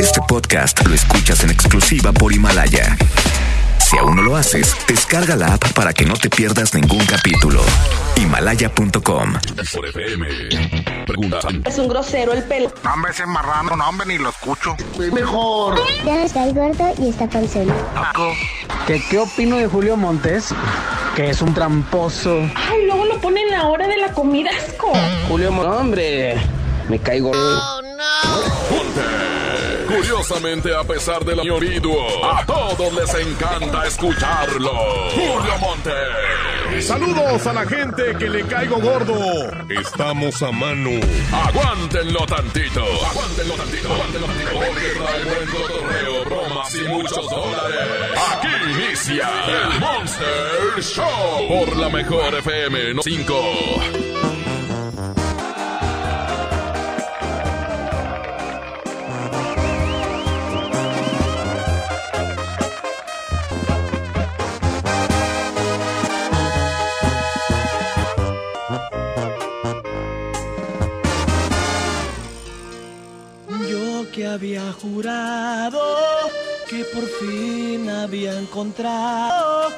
Este podcast lo escuchas en exclusiva por Himalaya. Si aún no lo haces, descarga la app para que no te pierdas ningún capítulo. Himalaya.com. Es un grosero el pelo. No, hombre, ese marrano, no, hombre, ni lo escucho. Mejor. Ya está gordo y está panzón. ¿Qué, ¿Qué opino de Julio Montes? Que es un tramposo. Ay, luego lo ponen en la hora de la comida, asco. Julio Montes, hombre, me caigo. Curiosamente, a pesar del individuo, a todos les encanta escucharlo. Julio Monte. Saludos a la gente que le caigo gordo. Estamos a mano. Aguántenlo tantito. Aguántenlo tantito. Aguántenlo tantito. Porque trae buen cotorreo, bromas y muchos dólares. Aquí inicia el Monster Show por la mejor FM no 5. Había jurado que por fin había encontrado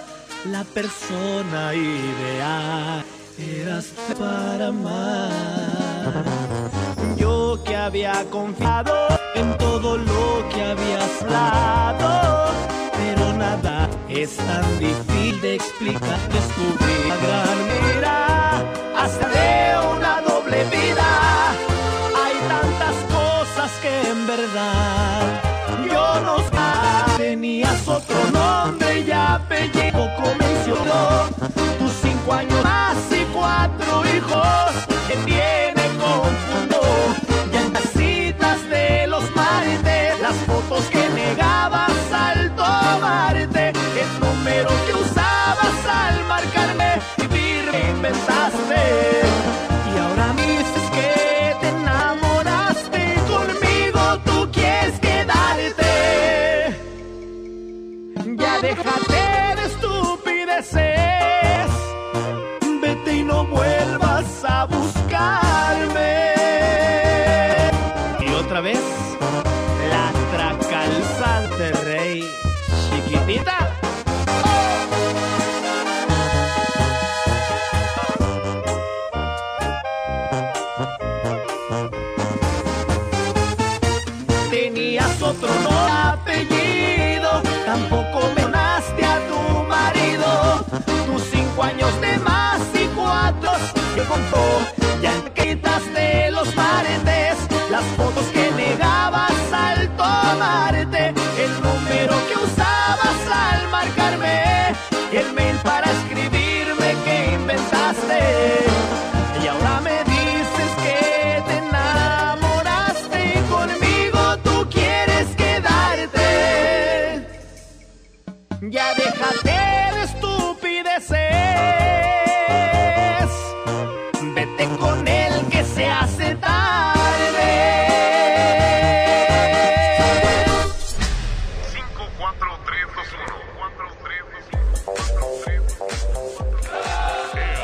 la persona ideal. Eras para amar. Yo que había confiado en todo lo que habías hablado, pero nada es tan difícil de explicar. Descubrí gran mira hasta de una doble vida. Otro nombre y apellido mencionó tus cinco años más y cuatro hijos que tiene confundo. Ya en las citas de los martes, las fotos que negabas al tomarte, el número que usabas al marcarme, vivir me inventaste. Que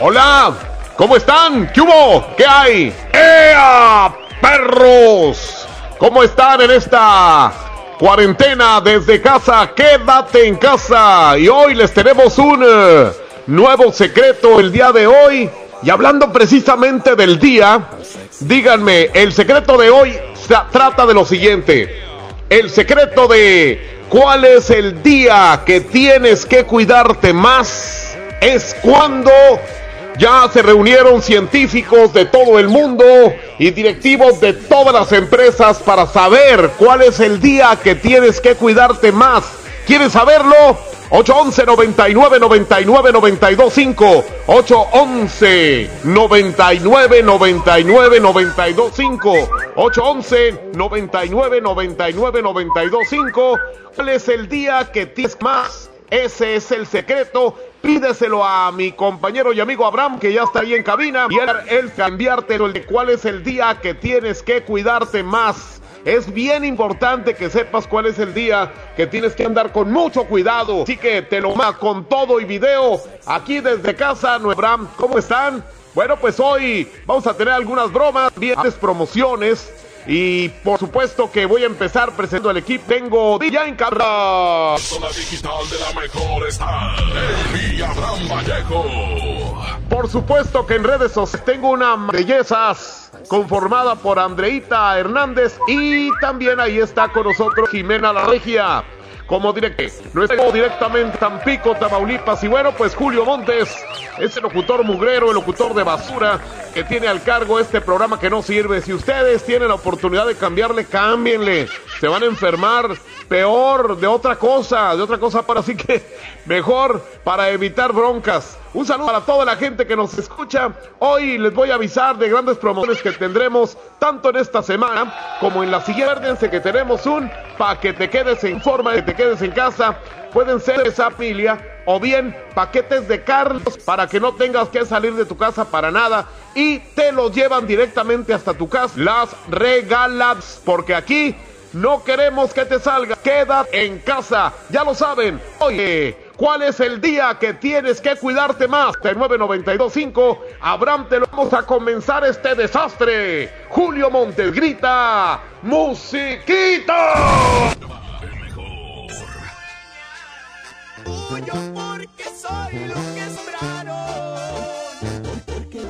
Hola, ¿cómo están? ¿Qué hubo? ¿Qué hay? ¡Ea, perros! ¿Cómo están en esta cuarentena desde casa? Quédate en casa. Y hoy les tenemos un eh, nuevo secreto el día de hoy. Y hablando precisamente del día, díganme, el secreto de hoy se trata de lo siguiente. El secreto de cuál es el día que tienes que cuidarte más es cuando ya se reunieron científicos de todo el mundo y directivos de todas las empresas para saber cuál es el día que tienes que cuidarte más. ¿Quieres saberlo? 811 99 99 92 5 811 99 99 92 5 811 99 99 92 5 ¿Cuál es el día que tienes más? Ese es el secreto. Pídeselo a mi compañero y amigo Abraham, que ya está ahí en cabina. Y él, cambiártelo el de cuál es el día que tienes que cuidarte más. Es bien importante que sepas cuál es el día que tienes que andar con mucho cuidado. Así que te lo más con todo y video aquí desde casa, Nuebram. ¿Cómo están? Bueno, pues hoy vamos a tener algunas bromas, bien promociones Y por supuesto que voy a empezar presentando el equipo. Tengo en cabra. Zona digital de la mejor está el Abraham Vallejo. Por supuesto que en redes sociales tengo una bellezas conformada por Andreita Hernández y también ahí está con nosotros Jimena La Regia como directo. Nuestro directamente Tampico, Tamaulipas. Y bueno, pues Julio Montes es el locutor mugrero, el locutor de basura que tiene al cargo este programa que no sirve. Si ustedes tienen la oportunidad de cambiarle, cámbienle. Se van a enfermar peor de otra cosa, de otra cosa para así que mejor para evitar broncas. Un saludo para toda la gente que nos escucha. Hoy les voy a avisar de grandes promociones que tendremos tanto en esta semana como en la siguiente. Acuérdense que tenemos un para que te quedes en forma, que te quedes en casa. Pueden ser esa familia o bien paquetes de Carlos para que no tengas que salir de tu casa para nada y te los llevan directamente hasta tu casa. Las regalas porque aquí no queremos que te salga. Queda en casa. Ya lo saben. Oye. ¿Cuál es el día que tienes que cuidarte más? De 9925, Abraham, te lo vamos a comenzar este desastre. Julio Montes grita, musiquita. porque soy lo que sembraron, porque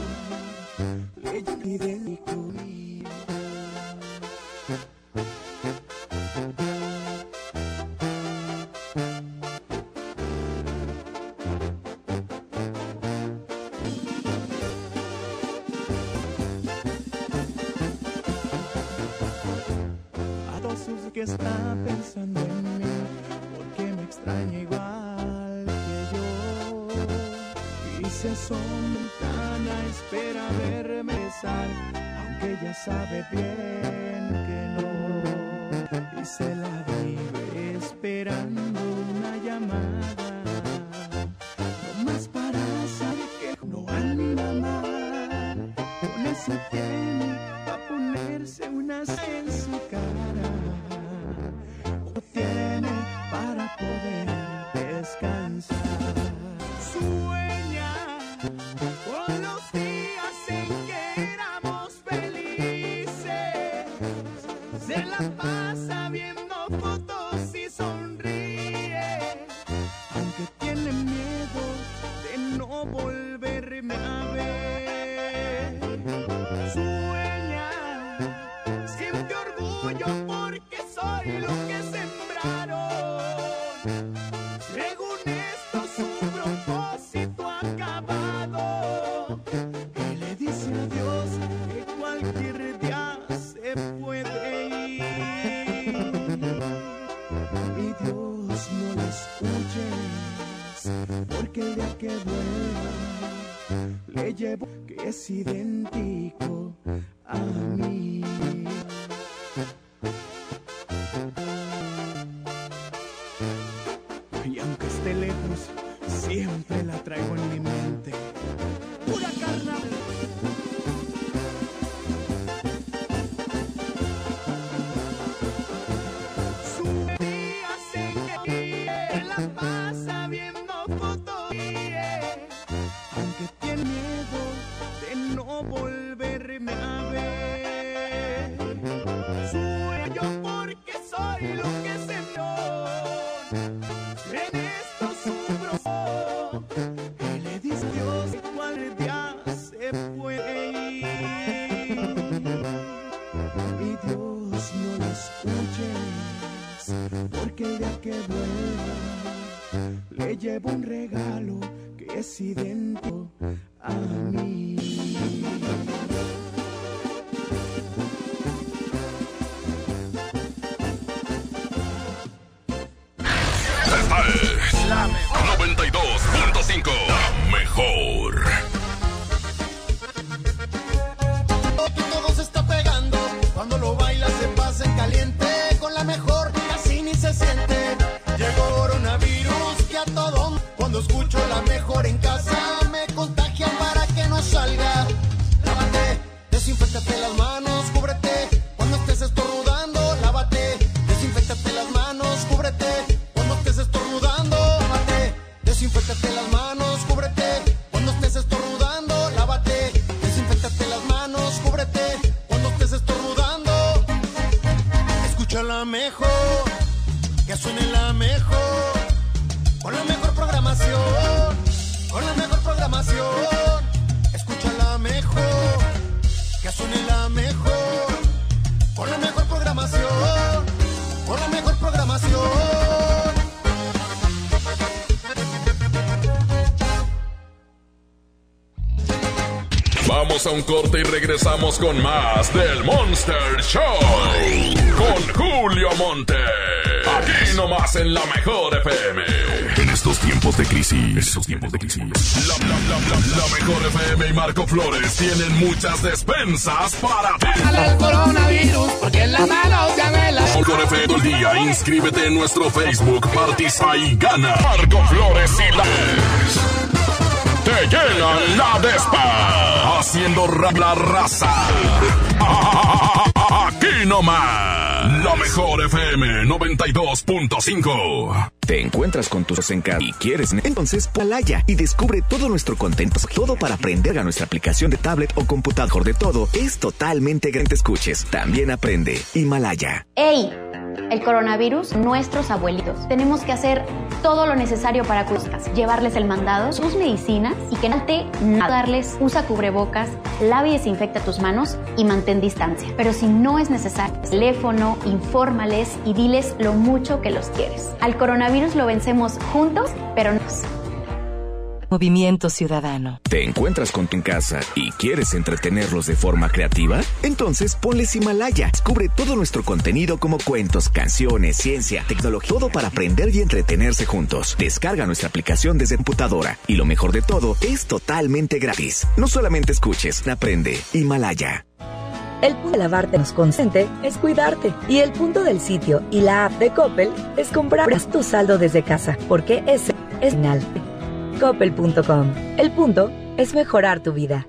que está pensando en mí, porque me extraña igual que yo. Y se asoma tan a espera verme besar, aunque ya sabe bien que no. Y se la vive esperando una llamada. Con eso tiene pa' ponerse unas en su cara. Poder un corte y regresamos con más del Monster Show. Con Julio Monte. Aquí nomás en la mejor FM. En estos tiempos de crisis. En estos tiempos de crisis. La, la, la, la, la mejor FM y Marco Flores tienen muchas despensas para ti. el coronavirus, porque en las manos ya me la... Mejor FM todo el día. Inscríbete en nuestro Facebook, participa y gana. Marco Flores y la... Te llenan la despa. Haciendo rap la raza. Aquí nomás. La mejor FM 92.5. Te encuentras con tus en casa y quieres, entonces Palaya y descubre todo nuestro contenido, todo para aprender a nuestra aplicación de tablet o computador de todo. Es totalmente gratis. Escuches, también aprende Himalaya. ¡Ey! El coronavirus, nuestros abuelitos. Tenemos que hacer todo lo necesario para cuidarlos, llevarles el mandado, sus medicinas y que no te darles, usa cubrebocas, lave y desinfecta tus manos y mantén distancia. Pero si no es necesario, teléfono, infórmales y diles lo mucho que los quieres. Al coronavirus lo vencemos juntos, pero no. Movimiento Ciudadano. ¿Te encuentras con tu en casa y quieres entretenerlos de forma creativa? Entonces ponles Himalaya. Descubre todo nuestro contenido como cuentos, canciones, ciencia, tecnología, todo para aprender y entretenerse juntos. Descarga nuestra aplicación desde computadora y lo mejor de todo es totalmente gratis. No solamente escuches, aprende Himalaya. El punto de lavarte nos consente es cuidarte. Y el punto del sitio y la app de Coppel es comprar tu saldo desde casa, porque ese es final. El punto es mejorar tu vida.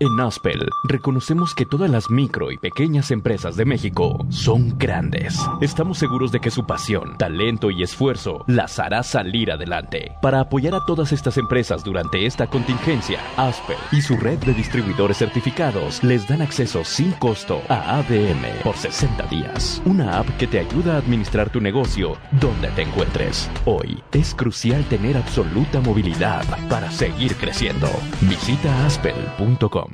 En Aspel reconocemos que todas las micro y pequeñas empresas de México son grandes. Estamos seguros de que su pasión, talento y esfuerzo las hará salir adelante. Para apoyar a todas estas empresas durante esta contingencia, Aspel y su red de distribuidores certificados les dan acceso sin costo a ADM por 60 días. Una app que te ayuda a administrar tu negocio donde te encuentres. Hoy es crucial tener absoluta movilidad para seguir creciendo. Visita aspel.com.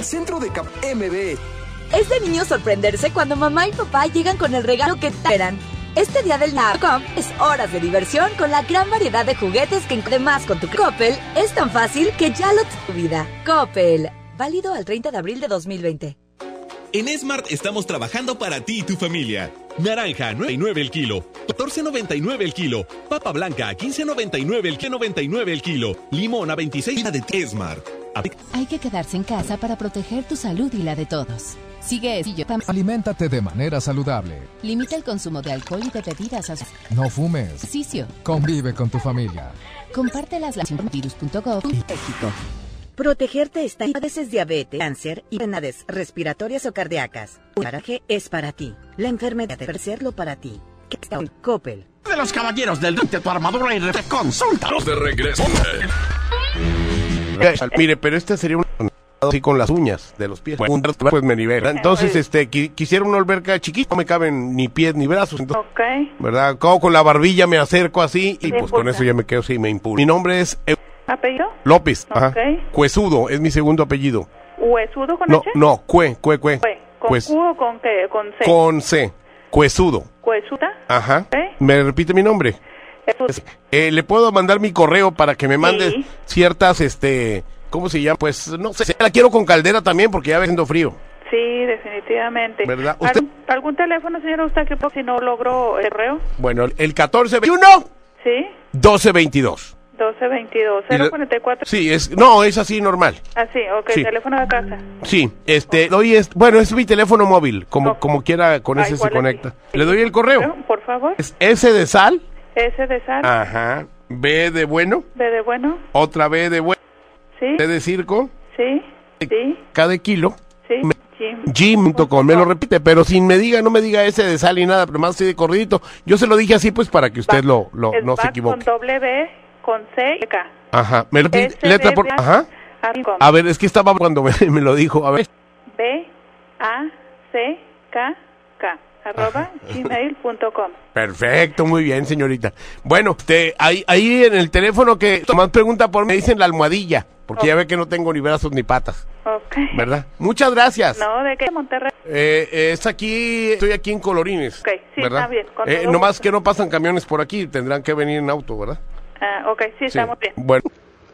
Centro de Cap MB. Es de niño sorprenderse cuando mamá y papá llegan con el regalo que esperan. Este día del NACOM es horas de diversión con la gran variedad de juguetes que además con tu Coppel es tan fácil que ya lo tu vida. Coppel, válido al 30 de abril de 2020. En Smart estamos trabajando para ti y tu familia. Naranja, 9.99 el kilo. 14.99 el kilo. Papa blanca, 15.99 el 99 el kilo. Limón a 26 de Smart. Hay que quedarse en casa para proteger tu salud y la de todos. Sigue yo Aliméntate de manera saludable. Limita el consumo de alcohol y de bebidas No fumes. Ejercicio. Convive con tu familia. Comparte las virus.gov México. Protegerte está en padeces diabetes, cáncer y enfermedades respiratorias o cardíacas. Un paraje es para ti. La enfermedad debe serlo para ti. ¿Qué está en Coppel? De los caballeros del de tu armadura y te consulta. Los de regreso. Mire, pero este sería un así con las uñas de los pies. Un pues me nivela. Entonces, este, qui- quisiera una alberca chiquita, no me caben ni pies ni brazos. Entonces, Ok. ¿Verdad? Como con la barbilla me acerco así y pues con eso ya me quedo así, me impulso. Mi nombre es Eu- ¿Apellido? López. Ajá. Ok. Cuesudo es mi segundo apellido. ¿Huesudo con No, H? no, Cue, Cue, Cue. Cue. ¿Con Q o con qué? Con C. con C. Cuesudo. Cuesuda. Ajá. ¿Eh? ¿Me repite mi nombre? Eh, ¿Le puedo mandar mi correo para que me mande Sí. ciertas, este, ¿cómo se llama? Pues no sé, la quiero con caldera también porque ya va siendo frío. Sí, definitivamente. ¿Verdad? ¿Algún, algún teléfono, señor Eustaquio, por si no logró el correo? Bueno, el 1421 Sí, 1222. 1222 Y le- 044. Sí, es no, es así normal. Ah, sí, ok, Sí. teléfono de casa. Sí, este, doy es, bueno, es mi teléfono móvil, como como quiera con ese se conecta. Le doy el correo. Por favor. Es S de sal, S de sal. ajá, B de bueno, B de bueno. otra B de bueno, Sí. C de circo, Sí. Sí. De kilo, Sí. Me- Jim. gym.com, me lo repite, pero sin me diga, no me diga S de sal ni nada, pero más así de corridito. Yo se lo dije así pues para que usted lo, lo no se equivoque. Con doble B, con C y K. Ajá, me repite, S letra por, ajá. arco. A ver, es que estaba cuando me, me lo dijo, a ver. B, A, C, K, K. Arroba gmail.com. Perfecto, muy bien, señorita. Bueno, te, ahí, ahí en el teléfono que Tomás pregunta por mí, me dicen la almohadilla, porque ya ve que no tengo ni brazos ni patas, Ok. ¿verdad? Muchas gracias. No, ¿de qué? Monterrey. Eh, eh, es aquí, estoy aquí en Colorines. Ok, sí, ¿verdad? está bien, Eh, nomás que no pasan camiones por aquí, tendrán que venir en auto, ¿verdad? Ah, ok, sí, estamos bien. Bueno.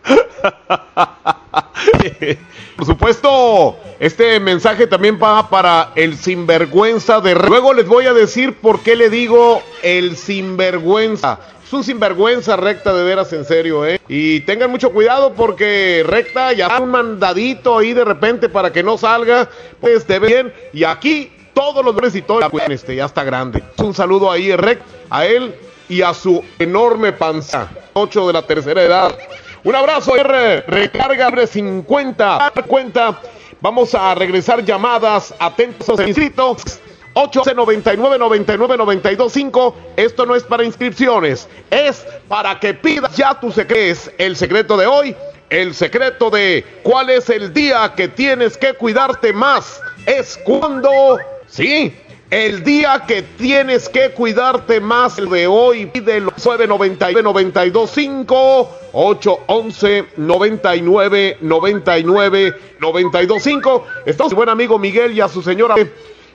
Por supuesto, este mensaje también va para el sinvergüenza de... Luego les voy a decir por qué le digo el sinvergüenza. Es un sinvergüenza recta de veras en serio, ¿eh? Y tengan mucho cuidado porque recta ya un mandadito ahí de repente para que no salga, pues de bien. Y aquí todos los hombres y todo, este ya está grande. Un saludo ahí, Rec, a él y a su enorme panza. 8 de la tercera edad. Un abrazo, R. Recarga abre 50. Cuenta. Vamos a regresar llamadas. Atentos inscritos. 899 99 925 Esto no es para inscripciones. Es para que pidas ya tu secreto. El secreto de hoy. El secreto de cuál es el día que tienes que cuidarte más. Es cuando. Sí. El día que tienes que cuidarte más el de hoy, pide los 999 925 811 99 99 925. Está su buen amigo Miguel y a su señora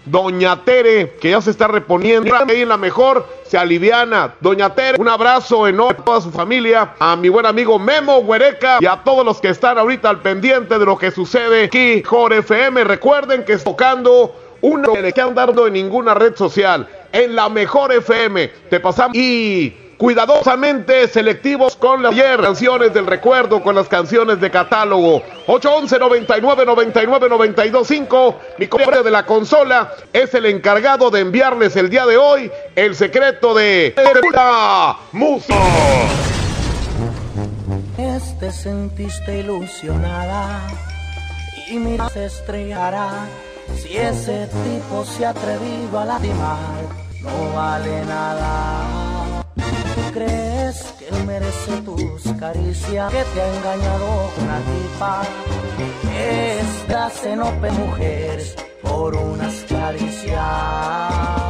Doña Tere, que ya se está reponiendo ahí en la mejor, se aliviana. Doña Tere, un abrazo enorme a toda su familia, a mi buen amigo Memo Huereca y a todos los que están ahorita al pendiente de lo que sucede aquí, Jor FM. Recuerden que está tocando una que le quedan dando en ninguna red social. En la mejor FM te pasamos y cuidadosamente selectivos con las canciones del recuerdo, con las canciones de catálogo. 811 99 99 925 Mi correo de la consola es el encargado de enviarles el día de hoy el secreto de música. Te sentiste ilusionada y estrellará. Si ese tipo se ha atrevido a lastimar, no vale nada. ¿Tú crees que él merece tus caricias? Que te ha engañado una tipa. Esta se no pe mujeres por unas caricias.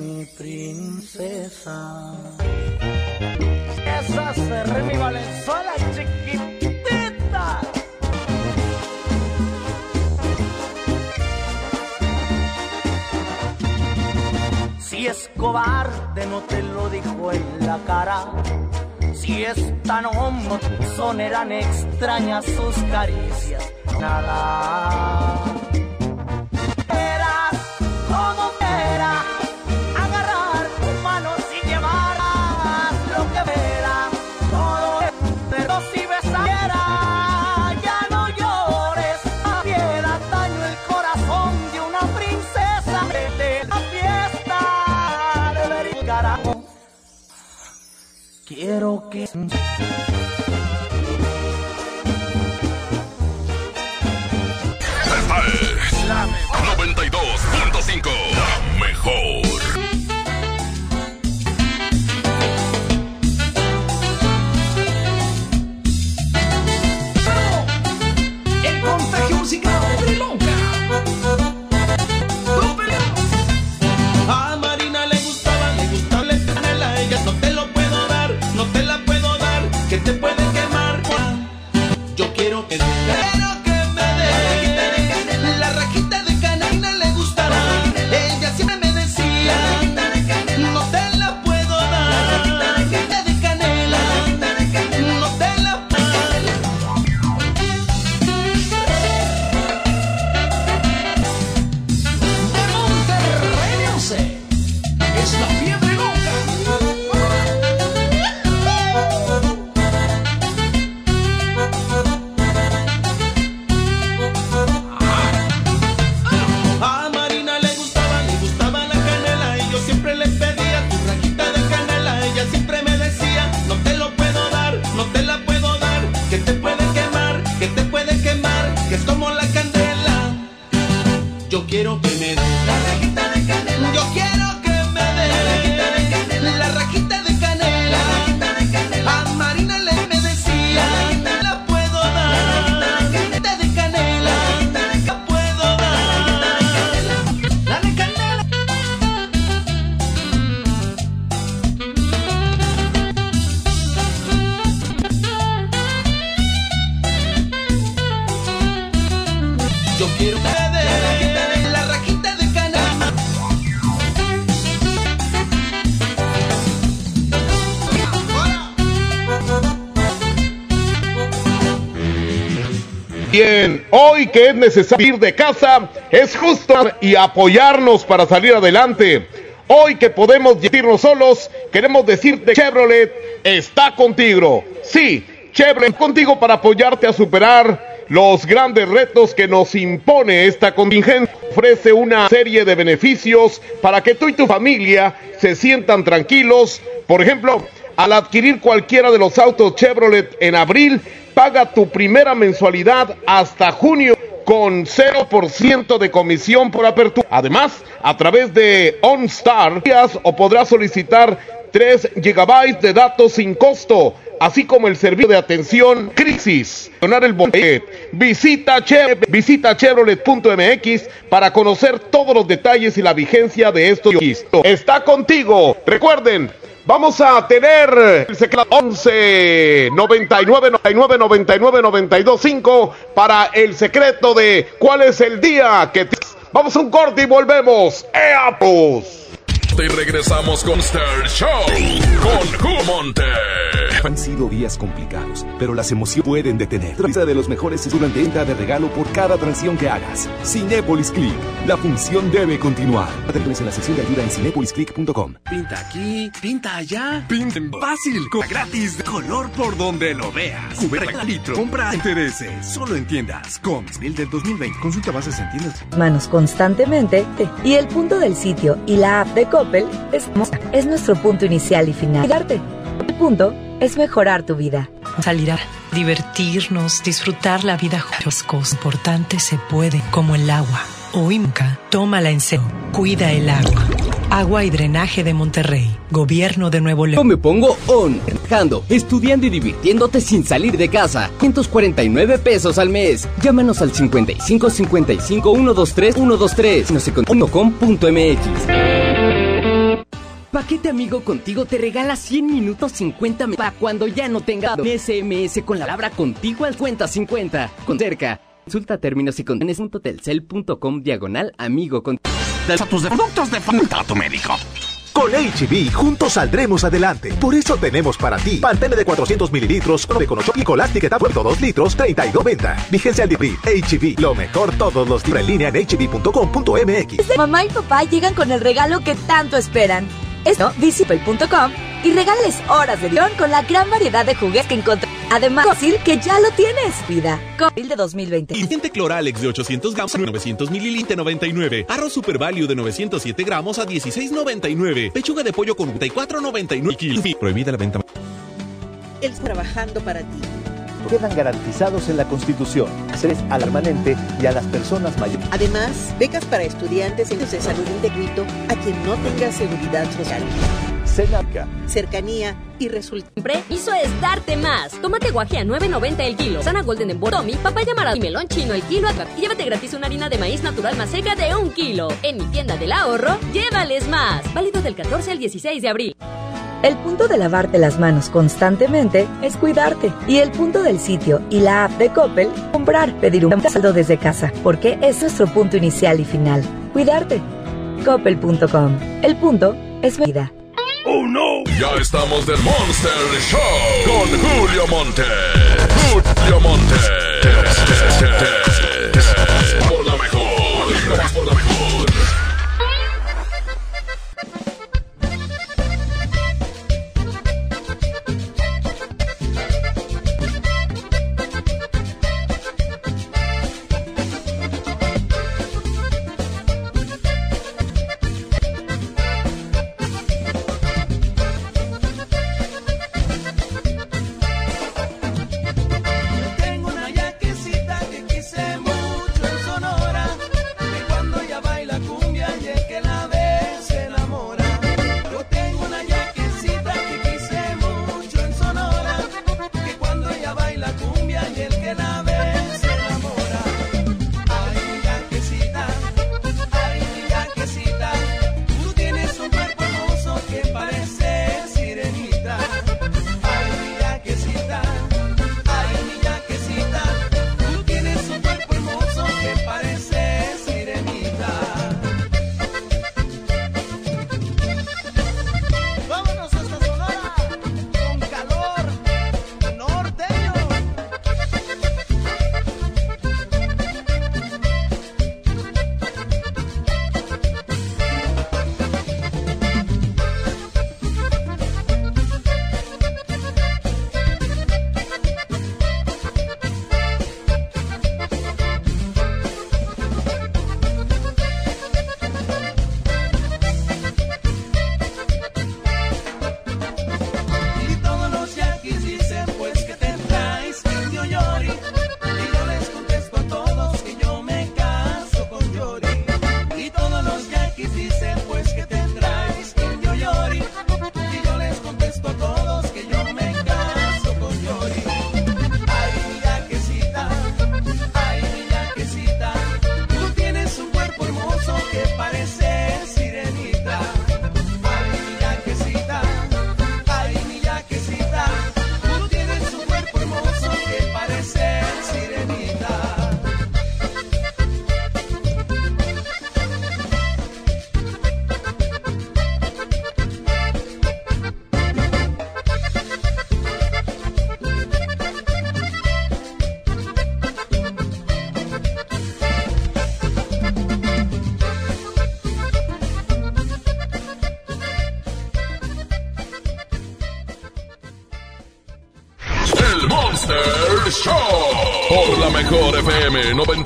Mi princesa. Esa es mi Valenzuela chiquitita. Si es cobarde no te lo dijo en la cara. Si es tan homo, son eran extrañas sus caricias. Nada. quiero que... Metal 92. Que es necesario ir de casa, es justo y apoyarnos para salir adelante. Hoy que podemos irnos solos, queremos decirte Chevrolet está contigo. Sí, Chevrolet contigo para apoyarte a superar los grandes retos que nos impone esta contingencia. Ofrece una serie de beneficios para que tú y tu familia se sientan tranquilos. Por ejemplo, al adquirir cualquiera de los autos Chevrolet en abril, paga tu primera mensualidad hasta junio con 0% de comisión por apertura. Además, a través de OnStar o podrás solicitar 3 gigabytes de datos sin costo, así como el servicio de atención crisis. Visita, Che- visita chevrolet.mx para conocer todos los detalles y la vigencia de estos. Está contigo. Recuerden, Vamos a tener el secreto 11 99 99 99 92 5 para el secreto de cuál es el día que Vamos a un corte y volvemos. ¡Ea, pues! Y regresamos con Star Show con Jumonte. Han sido días complicados, pero las emociones pueden detener. Revisa de los mejores durante venta de regalo por cada transición que hagas. Cinépolis Click. La función debe continuar. Atentos en la sección de ayuda en cinépolisclick.com. Pinta aquí, pinta allá. Pinta fácil, con gratis, de color por donde lo veas. Cubeta litro, compra intereses. Solo en tiendas. Con el del 2020. Consulta bases en tiendas. manos constantemente y el punto del sitio y la app de Coppel es, es nuestro punto inicial y final. Cuidarte. El punto es mejorar tu vida. Salir a divertirnos, disfrutar la vida. Las cosas importantes se pueden, como el agua. Hoy nunca, tómala en serio. Cuida el agua. Agua y drenaje de Monterrey. Gobierno de Nuevo Yo León. me pongo on, trabajando, estudiando y divirtiéndote sin salir de casa. 149 pesos al mes. Llámanos al 55 55 123 123. No sé con .com.mx. Paquete amigo contigo te regala 100 minutos 50 me- para cuando ya no tenga SMS con la palabra contigo al cuenta 50. Con cerca. Consulta términos y condiciones en telcel.com diagonal amigo con A tus productos de tu médico. Con HB, juntos saldremos adelante. Por eso tenemos para ti Pantene de 400 mililitros, de Conocho y Colastic Etapa de 2 litros, 32.90. Vigencia al dibri. HB, lo mejor todos los días en línea en hb.com.mx. Mamá y papá llegan con el regalo que tanto esperan. Esto, visipel.com y regales horas de diversión con la gran variedad de juguetes que encontrarás. Además, fácil que ya lo tienes. Vida. Con de 2020. Ingrediente Cloralex de 800 gramos a 900 mililitros 99. Arroz Super Value de 907 gramos a 16.99. Pechuga de pollo con 44.99 kilos. Prohibida la venta. Él trabajando para ti. Quedan garantizados en la Constitución. Es alarmanente y a las personas mayores. Además, becas para estudiantes en de salud gratuito a quien no tenga seguridad social. Senaca. Cercanía y resultado. Siempre hizo es darte más. Tómate guaje a 9.90 el kilo. Sana Golden en Boromi, papaya marado y melón chino el kilo. Y llévate gratis una harina de maíz natural más seca de un kilo. En mi tienda del ahorro, llévales más. Válido del 14 al 16 de abril. El punto de lavarte las manos constantemente es cuidarte. Y el punto del sitio y la app de Coppel, comprar, pedir un saldo desde casa. Porque es nuestro punto inicial y final. Cuidarte. Coppel.com. El punto es vida. ¡Oh, no! Ya estamos del Monster Show con Julio Monte. Julio Monte. Por la mejor. Por la mejor.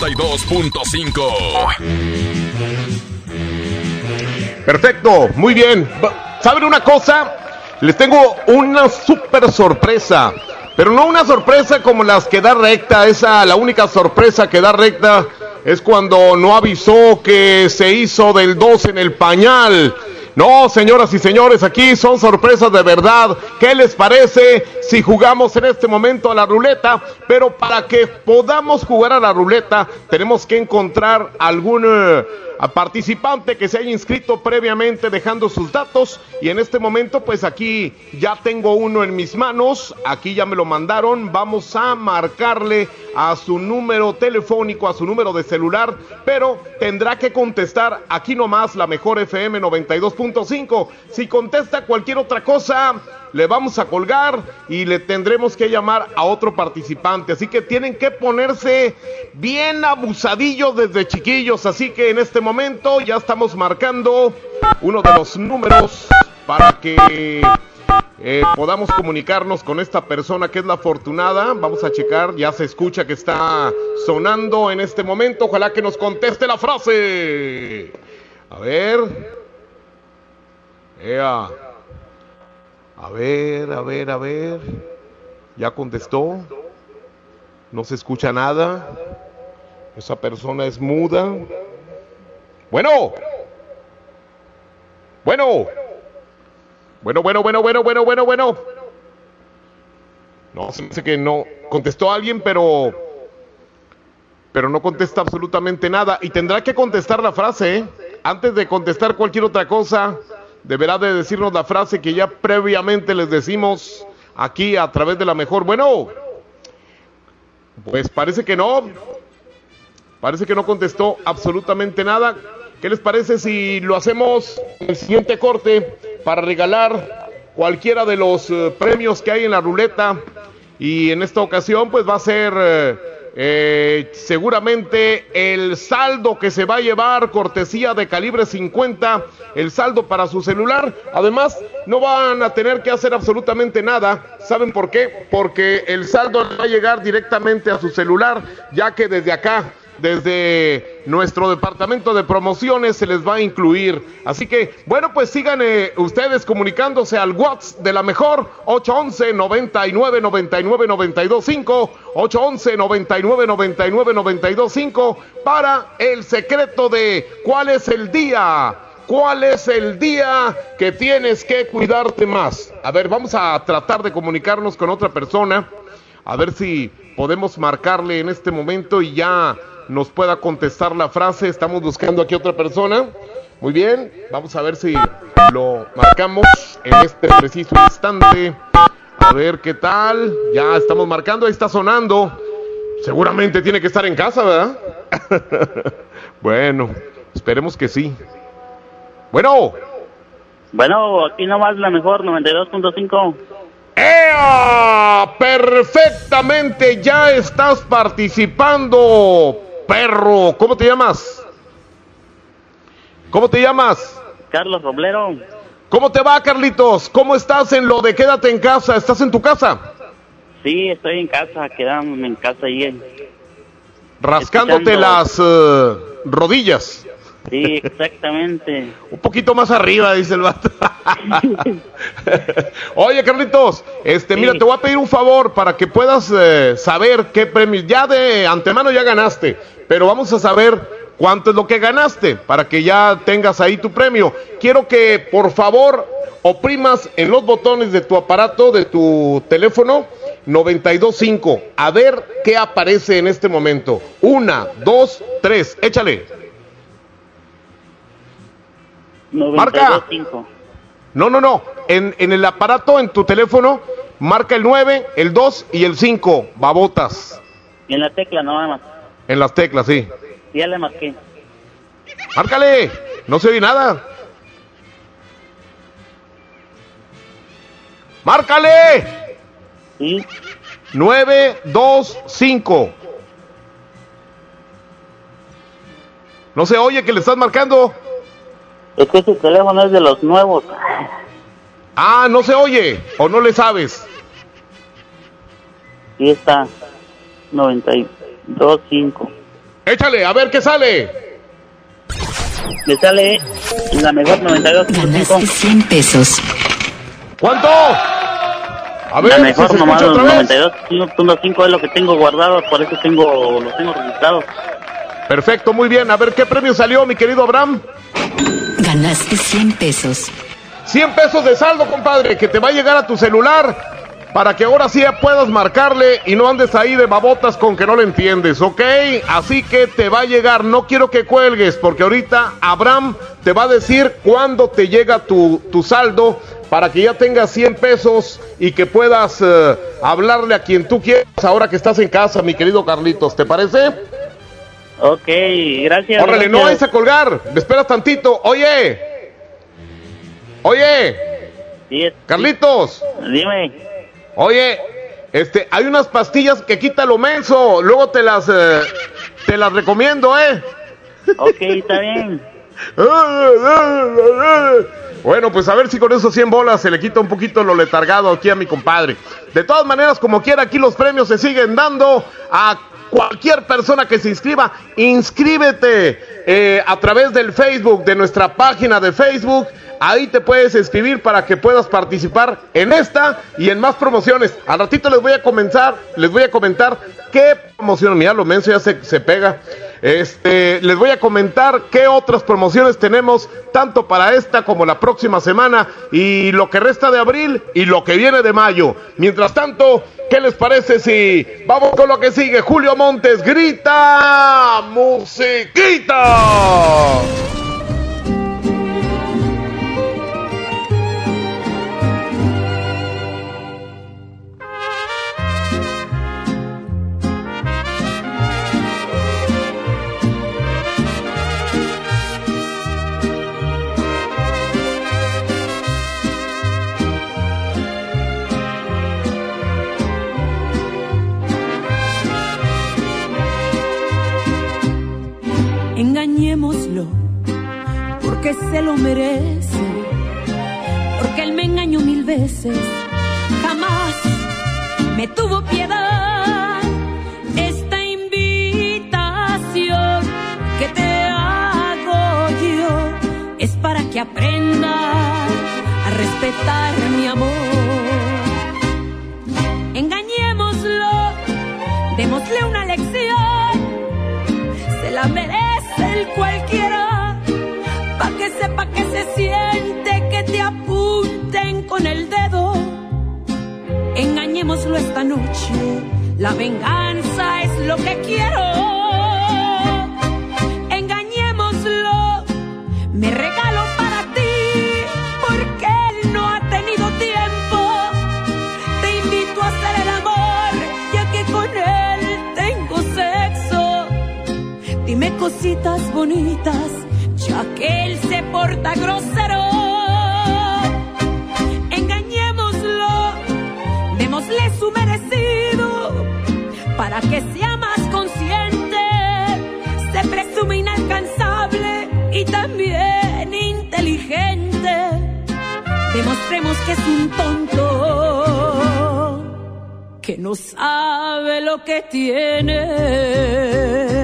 92.5. Perfecto, muy bien. ¿Saben una cosa? Les tengo una super sorpresa. Pero no una sorpresa como las que da recta. Esa, la única sorpresa que da recta es cuando no avisó que se hizo del 2 en el pañal. No, señoras y señores, aquí son sorpresas de verdad. ¿Qué les parece si jugamos en este momento a la ruleta? Pero para que podamos jugar a la ruleta, tenemos que encontrar algún eh, participante que se haya inscrito previamente dejando sus datos. Y en este momento, pues aquí ya tengo uno en mis manos. Aquí ya me lo mandaron. Vamos a marcarle a su número telefónico, a su número de celular. Pero tendrá que contestar aquí nomás la mejor FM 92.5. Si contesta cualquier otra cosa, le vamos a colgar y le tendremos que llamar a otro participante. Así que tienen que ponerse bien abusadillos desde chiquillos. Así que en este momento ya estamos marcando uno de los números para que eh, podamos comunicarnos con esta persona que es la afortunada. Vamos a checar, ya se escucha que está sonando en este momento. Ojalá que nos conteste la frase. A ver. Ea. A ver, a ver, a ver. ¿Ya contestó? No se escucha nada. Esa persona es muda. Bueno. Bueno. Bueno, bueno, bueno, bueno, bueno, bueno, bueno. No, hace que no. Contestó alguien, pero. Pero no contesta absolutamente nada. Y tendrá que contestar la frase, ¿eh? Antes de contestar cualquier otra cosa, deberá de decirnos la frase que ya previamente les decimos aquí a través de la mejor. Bueno. Pues parece que no. Parece que no contestó absolutamente nada. ¿Qué les parece si lo hacemos en el siguiente corte para regalar cualquiera de los eh, premios que hay en la ruleta? Y en esta ocasión pues va a ser eh, seguramente el saldo que se va a llevar cortesía de calibre 50, el saldo para su celular. Además no van a tener que hacer absolutamente nada. ¿Saben por qué? Porque el saldo va a llegar directamente a su celular, ya que desde acá desde nuestro departamento de promociones se les va a incluir. Así que, bueno, pues sigan eh, ustedes comunicándose al WhatsApp de la mejor 811 99 99 925 811 99 99 925 para el secreto de cuál es el día. ¿Cuál es el día que tienes que cuidarte más? A ver, vamos a tratar de comunicarnos con otra persona. A ver si podemos marcarle en este momento y ya nos pueda contestar la frase. Estamos buscando aquí otra persona. Muy bien, vamos a ver si lo marcamos en este preciso instante. A ver qué tal. Ya estamos marcando, ahí está sonando. Seguramente tiene que estar en casa, ¿verdad? bueno, esperemos que sí. Bueno. Bueno, aquí nomás la mejor 92.5. ¡Ea! Perfectamente, ya estás participando, perro. ¿Cómo te llamas? ¿Cómo te llamas? Carlos Roblero. ¿Cómo te va, Carlitos? ¿Cómo estás en lo de quédate en casa? ¿Estás en tu casa? Sí, estoy en casa, quedándome en casa ahí. Rascándote las uh, rodillas. Sí, exactamente. Un poquito más arriba, dice el vato. Oye, Carlitos, este, mira, te voy a pedir un favor para que puedas eh, saber qué premios. Ya de antemano ya ganaste, pero vamos a saber cuánto es lo que ganaste para que ya tengas ahí tu premio. Quiero que, por favor, oprimas en los botones de tu aparato, de tu teléfono, 925. A ver qué aparece en este momento. Una, dos, tres. Échale. Marca. No, no, no. En, en, el aparato, en tu teléfono, marca el 9, el 2 y el 5. Babotas. Y en la tecla, nada más. En las teclas, sí. Ya le marqué. Márcale. No se oye nada. Márcale. Sí. 9, 2, 5. No se oye que le estás marcando. Es que ese teléfono es de los nuevos. Ah, no se oye o no le sabes. Sí está. 92.5. Échale, a ver qué sale. Le sale la mejor 92.5. 100 pesos. ¿Cuánto? A ver, la mejor si se nomás escucha otra vez. 92.5 es lo que tengo guardado, por eso tengo los tengo registrados. Perfecto, muy bien. A ver qué premio salió, mi querido Abraham. Ganaste 100 pesos. 100 pesos de saldo, compadre, que te va a llegar a tu celular para que ahora sí puedas marcarle y no andes ahí de babotas con que no le entiendes, ¿ok? Así que te va a llegar, no quiero que cuelgues, porque ahorita Abraham te va a decir cuándo te llega tu, tu saldo para que ya tengas 100 pesos y que puedas eh, hablarle a quien tú quieras ahora que estás en casa, mi querido Carlitos, ¿te parece? Ok, gracias. Órale, no vayas a colgar, me esperas tantito, oye, oye, Sí, Carlitos. Dime. Oye, este, hay unas pastillas que quita lo menso, luego te las, eh, te las recomiendo, ¿eh? Ok, está bien. Bueno, pues a ver si con esos 100 bolas se le quita un poquito lo letargado aquí a mi compadre. De todas maneras, como quiera, aquí los premios se siguen dando a cualquier persona que se inscriba. Inscríbete eh, a través del Facebook, de nuestra página de Facebook. Ahí te puedes escribir para que puedas participar en esta y en más promociones. Al ratito les voy a comenzar, les voy a comentar qué promoción, mira, lo menso ya se, se pega. Este, les voy a comentar qué otras promociones tenemos, tanto para esta como la próxima semana, y lo que resta de abril y lo que viene de mayo. Mientras tanto, ¿qué les parece si vamos con lo que sigue? Julio Montes grita, musiquita. Engañémoslo, porque se lo merece, porque él me engañó mil veces, jamás me tuvo piedad. Esta invitación que te hago yo es para que aprenda a respetar mi amor. Engañémoslo, démosle una lección, se la merece cualquiera, pa' que sepa que se siente que te apunten con el dedo. Engañémoslo esta noche, la venganza es lo que quiero. Engañémoslo, me regalo Cositas bonitas, ya que él se porta grosero. Engañémoslo, démosle su merecido, para que sea más consciente. Se presume inalcanzable y también inteligente. Demostremos que es un tonto, que no sabe lo que tiene.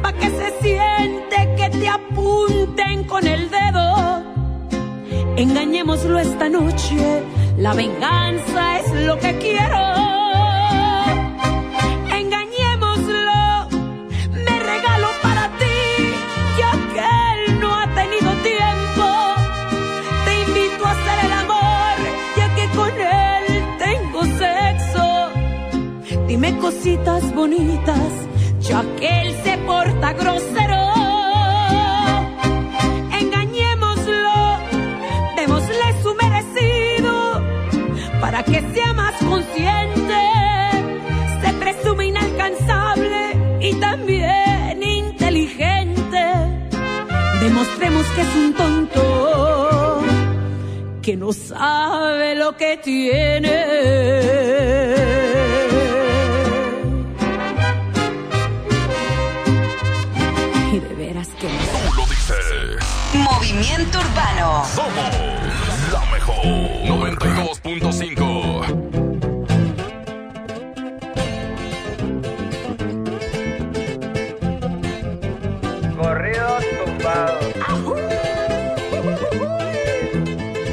Sepa que se siente que te apunten con el dedo. Engañémoslo esta noche, la venganza es lo que quiero. Engañémoslo, me regalo para ti, ya que él no ha tenido tiempo. Te invito a hacer el amor, ya que con él tengo sexo. Dime cositas bonitas, que él se porta grosero. Engañémoslo, démosle su merecido, para que sea más consciente. Se presume inalcanzable y también inteligente. Demostremos que es un tonto que no sabe lo que tiene. Somos la mejor 92.5. Corridos tumbados.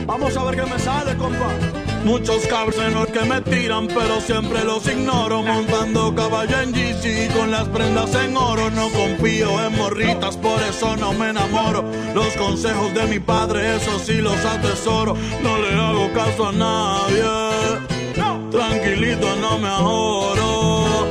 Vamos a ver qué me sale, compa. Muchos cabrones que me tiran, pero siempre los ignoro. Montando caballo en GC con las prendas en oro. No confío en morritas, por eso no me enamoro. Los consejos de mi padre, eso sí los atesoro. No le hago caso a nadie. Tranquilito, no me ahorro.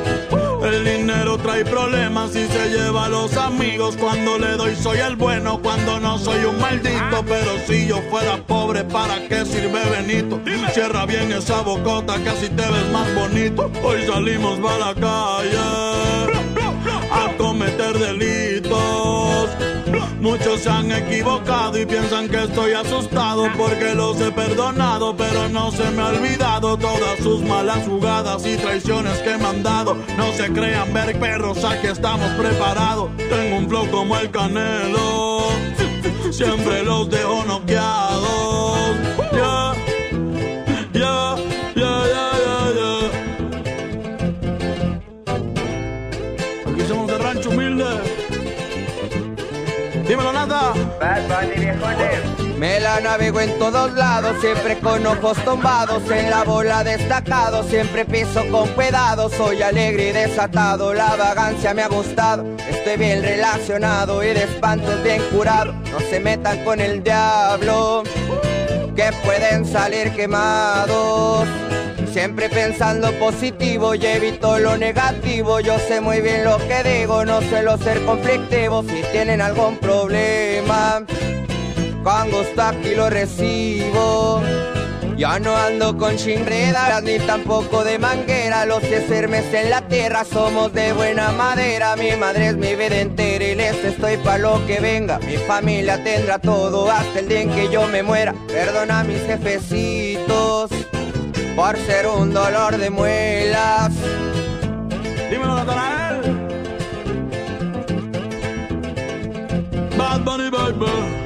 El dinero trae problemas y se lleva a los amigos. Cuando le doy soy el bueno, cuando no soy un maldito. Pero si yo fuera pobre, ¿para qué sirve Benito? Cierra bien esa bocota que así te ves más bonito. Hoy salimos para la calle a cometer delitos. Muchos se han equivocado y piensan que estoy asustado porque los he perdonado, pero no se me ha olvidado todas sus malas jugadas y traiciones que me han dado. No se crean ver perros, aquí estamos preparados. Tengo un flow como el canelo, siempre los dejo noqueados. Navego en todos lados, siempre con ojos tombados, en la bola destacado, siempre piso con cuidado, soy alegre y desatado, la vagancia me ha gustado, estoy bien relacionado y de espantos bien curado, no se metan con el diablo, que pueden salir quemados. Siempre pensando positivo y evito lo negativo. Yo sé muy bien lo que digo, no suelo ser conflictivo. Si tienen algún problema, con gusto aquí lo recibo. Ya no ando con chingredas ni tampoco de manguera. Los sermes en la tierra somos de buena madera. Mi madre es mi vida entera y les estoy pa' lo que venga. Mi familia tendrá todo hasta el día en que yo me muera. Perdona a mis jefecitos por ser un dolor de muelas. Dímelo, Natanael. Bad Bunny Baby.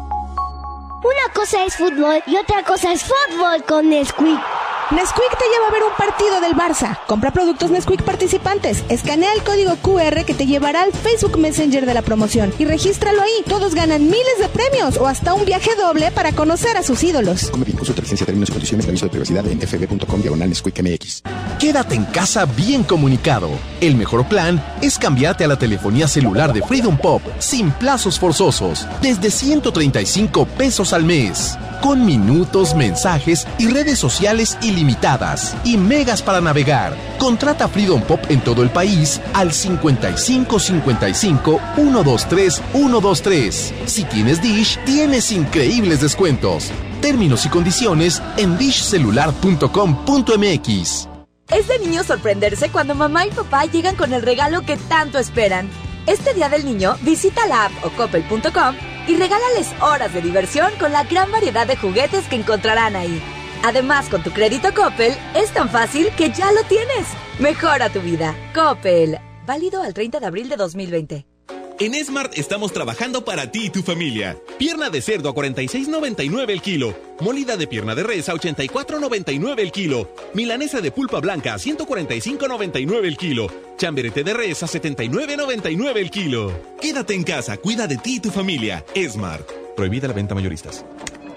Una cosa es fútbol y otra cosa es fútbol con Nesquik. Nesquik te lleva a ver un partido del Barça. Compra productos Nesquik participantes. Escanea el código QR que te llevará al Facebook Messenger de la promoción y regístralo ahí. Todos ganan miles de premios o hasta un viaje doble para conocer a sus ídolos. Come bien, consulta licencia, términos y condiciones de aviso de privacidad en fb.com diagonal Nesquik MX. Quédate en casa bien comunicado. El mejor plan es cambiarte a la telefonía celular de Freedom Pop sin plazos forzosos, desde 135 pesos al mes, con minutos, mensajes y redes sociales ilimitadas y megas para navegar. Contrata Freedom Pop en todo el país al 55 55 123 123. Si tienes Dish, tienes increíbles descuentos. Términos y condiciones en dishcelular.com.mx. Es de niño sorprenderse cuando mamá y papá llegan con el regalo que tanto esperan. Este Día del Niño, visita la app o coppel.com y regálales horas de diversión con la gran variedad de juguetes que encontrarán ahí. Además, con tu crédito Coppel, es tan fácil que ya lo tienes. Mejora tu vida. Coppel. Válido al 30 de abril de 2020. En Smart estamos trabajando para ti y tu familia. Pierna de cerdo a 46.99 el kilo. Molida de pierna de res a 84.99 el kilo. Milanesa de pulpa blanca a 145.99 el kilo. Chamberete de res a 79.99 el kilo. Quédate en casa, cuida de ti y tu familia. Smart. Prohibida la venta mayoristas.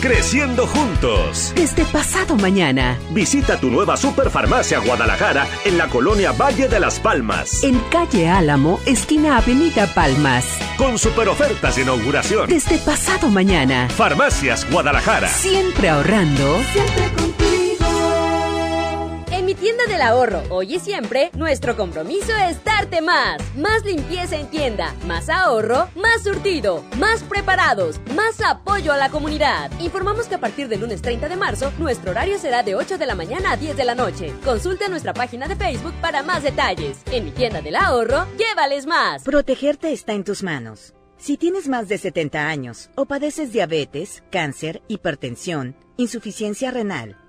Creciendo juntos. Desde pasado mañana. Visita tu nueva Superfarmacia Guadalajara en la colonia Valle de las Palmas. En calle Álamo, esquina Avenida Palmas. Con super ofertas de inauguración. Desde pasado mañana. Farmacias Guadalajara. Siempre ahorrando. Siempre contigo. Mi tienda del ahorro, hoy y siempre, nuestro compromiso es darte más. Más limpieza en tienda, más ahorro, más surtido, más preparados, más apoyo a la comunidad. Informamos que a partir del lunes 30 de marzo, nuestro horario será de 8 de la mañana a 10 de la noche. Consulta nuestra página de Facebook para más detalles. En mi tienda del ahorro, llévales más. Protegerte está en tus manos. Si tienes más de 70 años o padeces diabetes, cáncer, hipertensión, insuficiencia renal,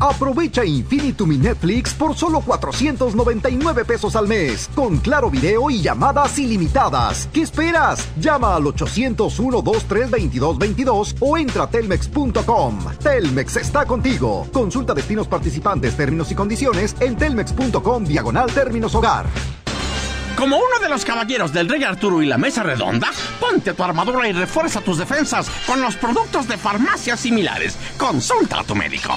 Aprovecha Infinitum y Netflix por solo 499 pesos al mes, con claro video y llamadas ilimitadas. ¿Qué esperas? Llama al 801-232222 o entra a telmex.com. Telmex está contigo. Consulta destinos participantes, términos y condiciones en telmex.com diagonal términos hogar. Como uno de los caballeros del Rey Arturo y la Mesa Redonda, ponte tu armadura y refuerza tus defensas con los productos de farmacias similares. Consulta a tu médico.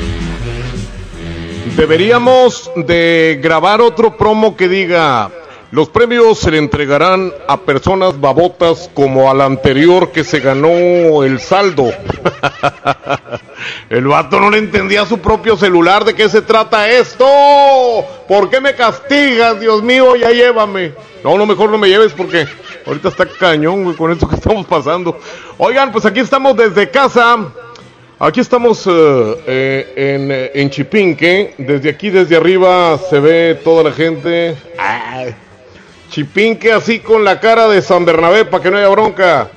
Deberíamos de grabar otro promo que diga, los premios se le entregarán a personas babotas como al anterior que se ganó el saldo. el vato no le entendía a su propio celular de qué se trata esto. ¿Por qué me castigas, Dios mío? Ya llévame. No, no, mejor no me lleves porque ahorita está cañón, con esto que estamos pasando. Oigan, pues aquí estamos desde casa. Aquí estamos eh, eh, en, eh, en Chipinque. Desde aquí, desde arriba, se ve toda la gente. Chipinque así con la cara de San Bernabé para que no haya bronca.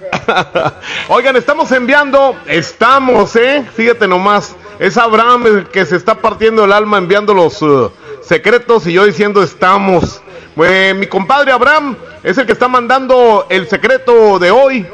Oigan, estamos enviando, estamos, ¿eh? Fíjate nomás, es Abraham el que se está partiendo el alma enviando los secretos y yo diciendo estamos. Eh, mi compadre Abraham es el que está mandando el secreto de hoy.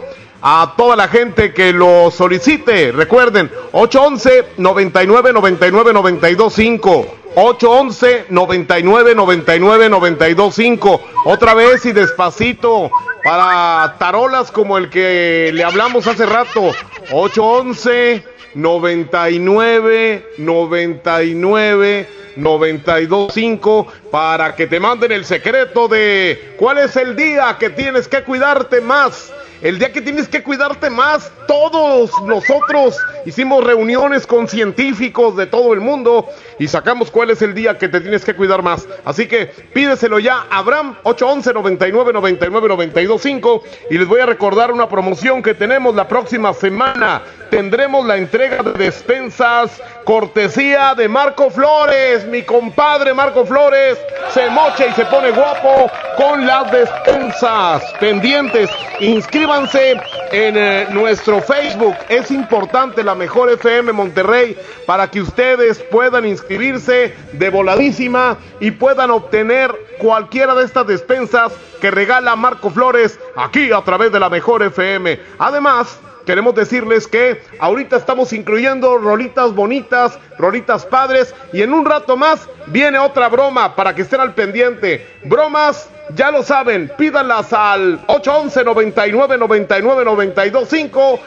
A toda la gente que lo solicite. Recuerden, 811 99 99 925 811 99 99 925 Otra vez y despacito para tarolas como el que le hablamos hace rato. 811 99 99 925 para que te manden el secreto de cuál es el día que tienes que cuidarte más. El día que tienes que cuidarte más, todos nosotros hicimos reuniones con científicos de todo el mundo y sacamos cuál es el día que te tienes que cuidar más. Así que pídeselo ya, Abraham 811 99 99 925 y les voy a recordar una promoción que tenemos la próxima semana. Tendremos la entrega de despensas cortesía de Marco Flores, mi compadre Marco Flores se mocha y se pone guapo con las despensas pendientes. Inscríbanse en eh, nuestro Facebook. Es importante la mejor FM Monterrey para que ustedes puedan inscribirse de voladísima y puedan obtener cualquiera de estas despensas que regala Marco Flores aquí a través de la mejor FM. Además, queremos decirles que ahorita estamos incluyendo rolitas bonitas, rolitas padres y en un rato más viene otra broma para que estén al pendiente. Bromas, ya lo saben, pídanlas al 811 99 99 925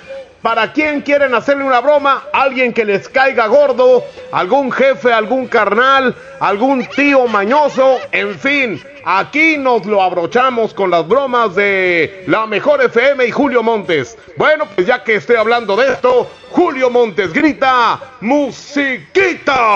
para quien quieren hacerle una broma, alguien que les caiga gordo, algún jefe, algún carnal, algún tío mañoso, en fin, aquí nos lo abrochamos con las bromas de la mejor FM y Julio Montes. Bueno, pues ya que estoy hablando de esto, Julio Montes grita, musiquita.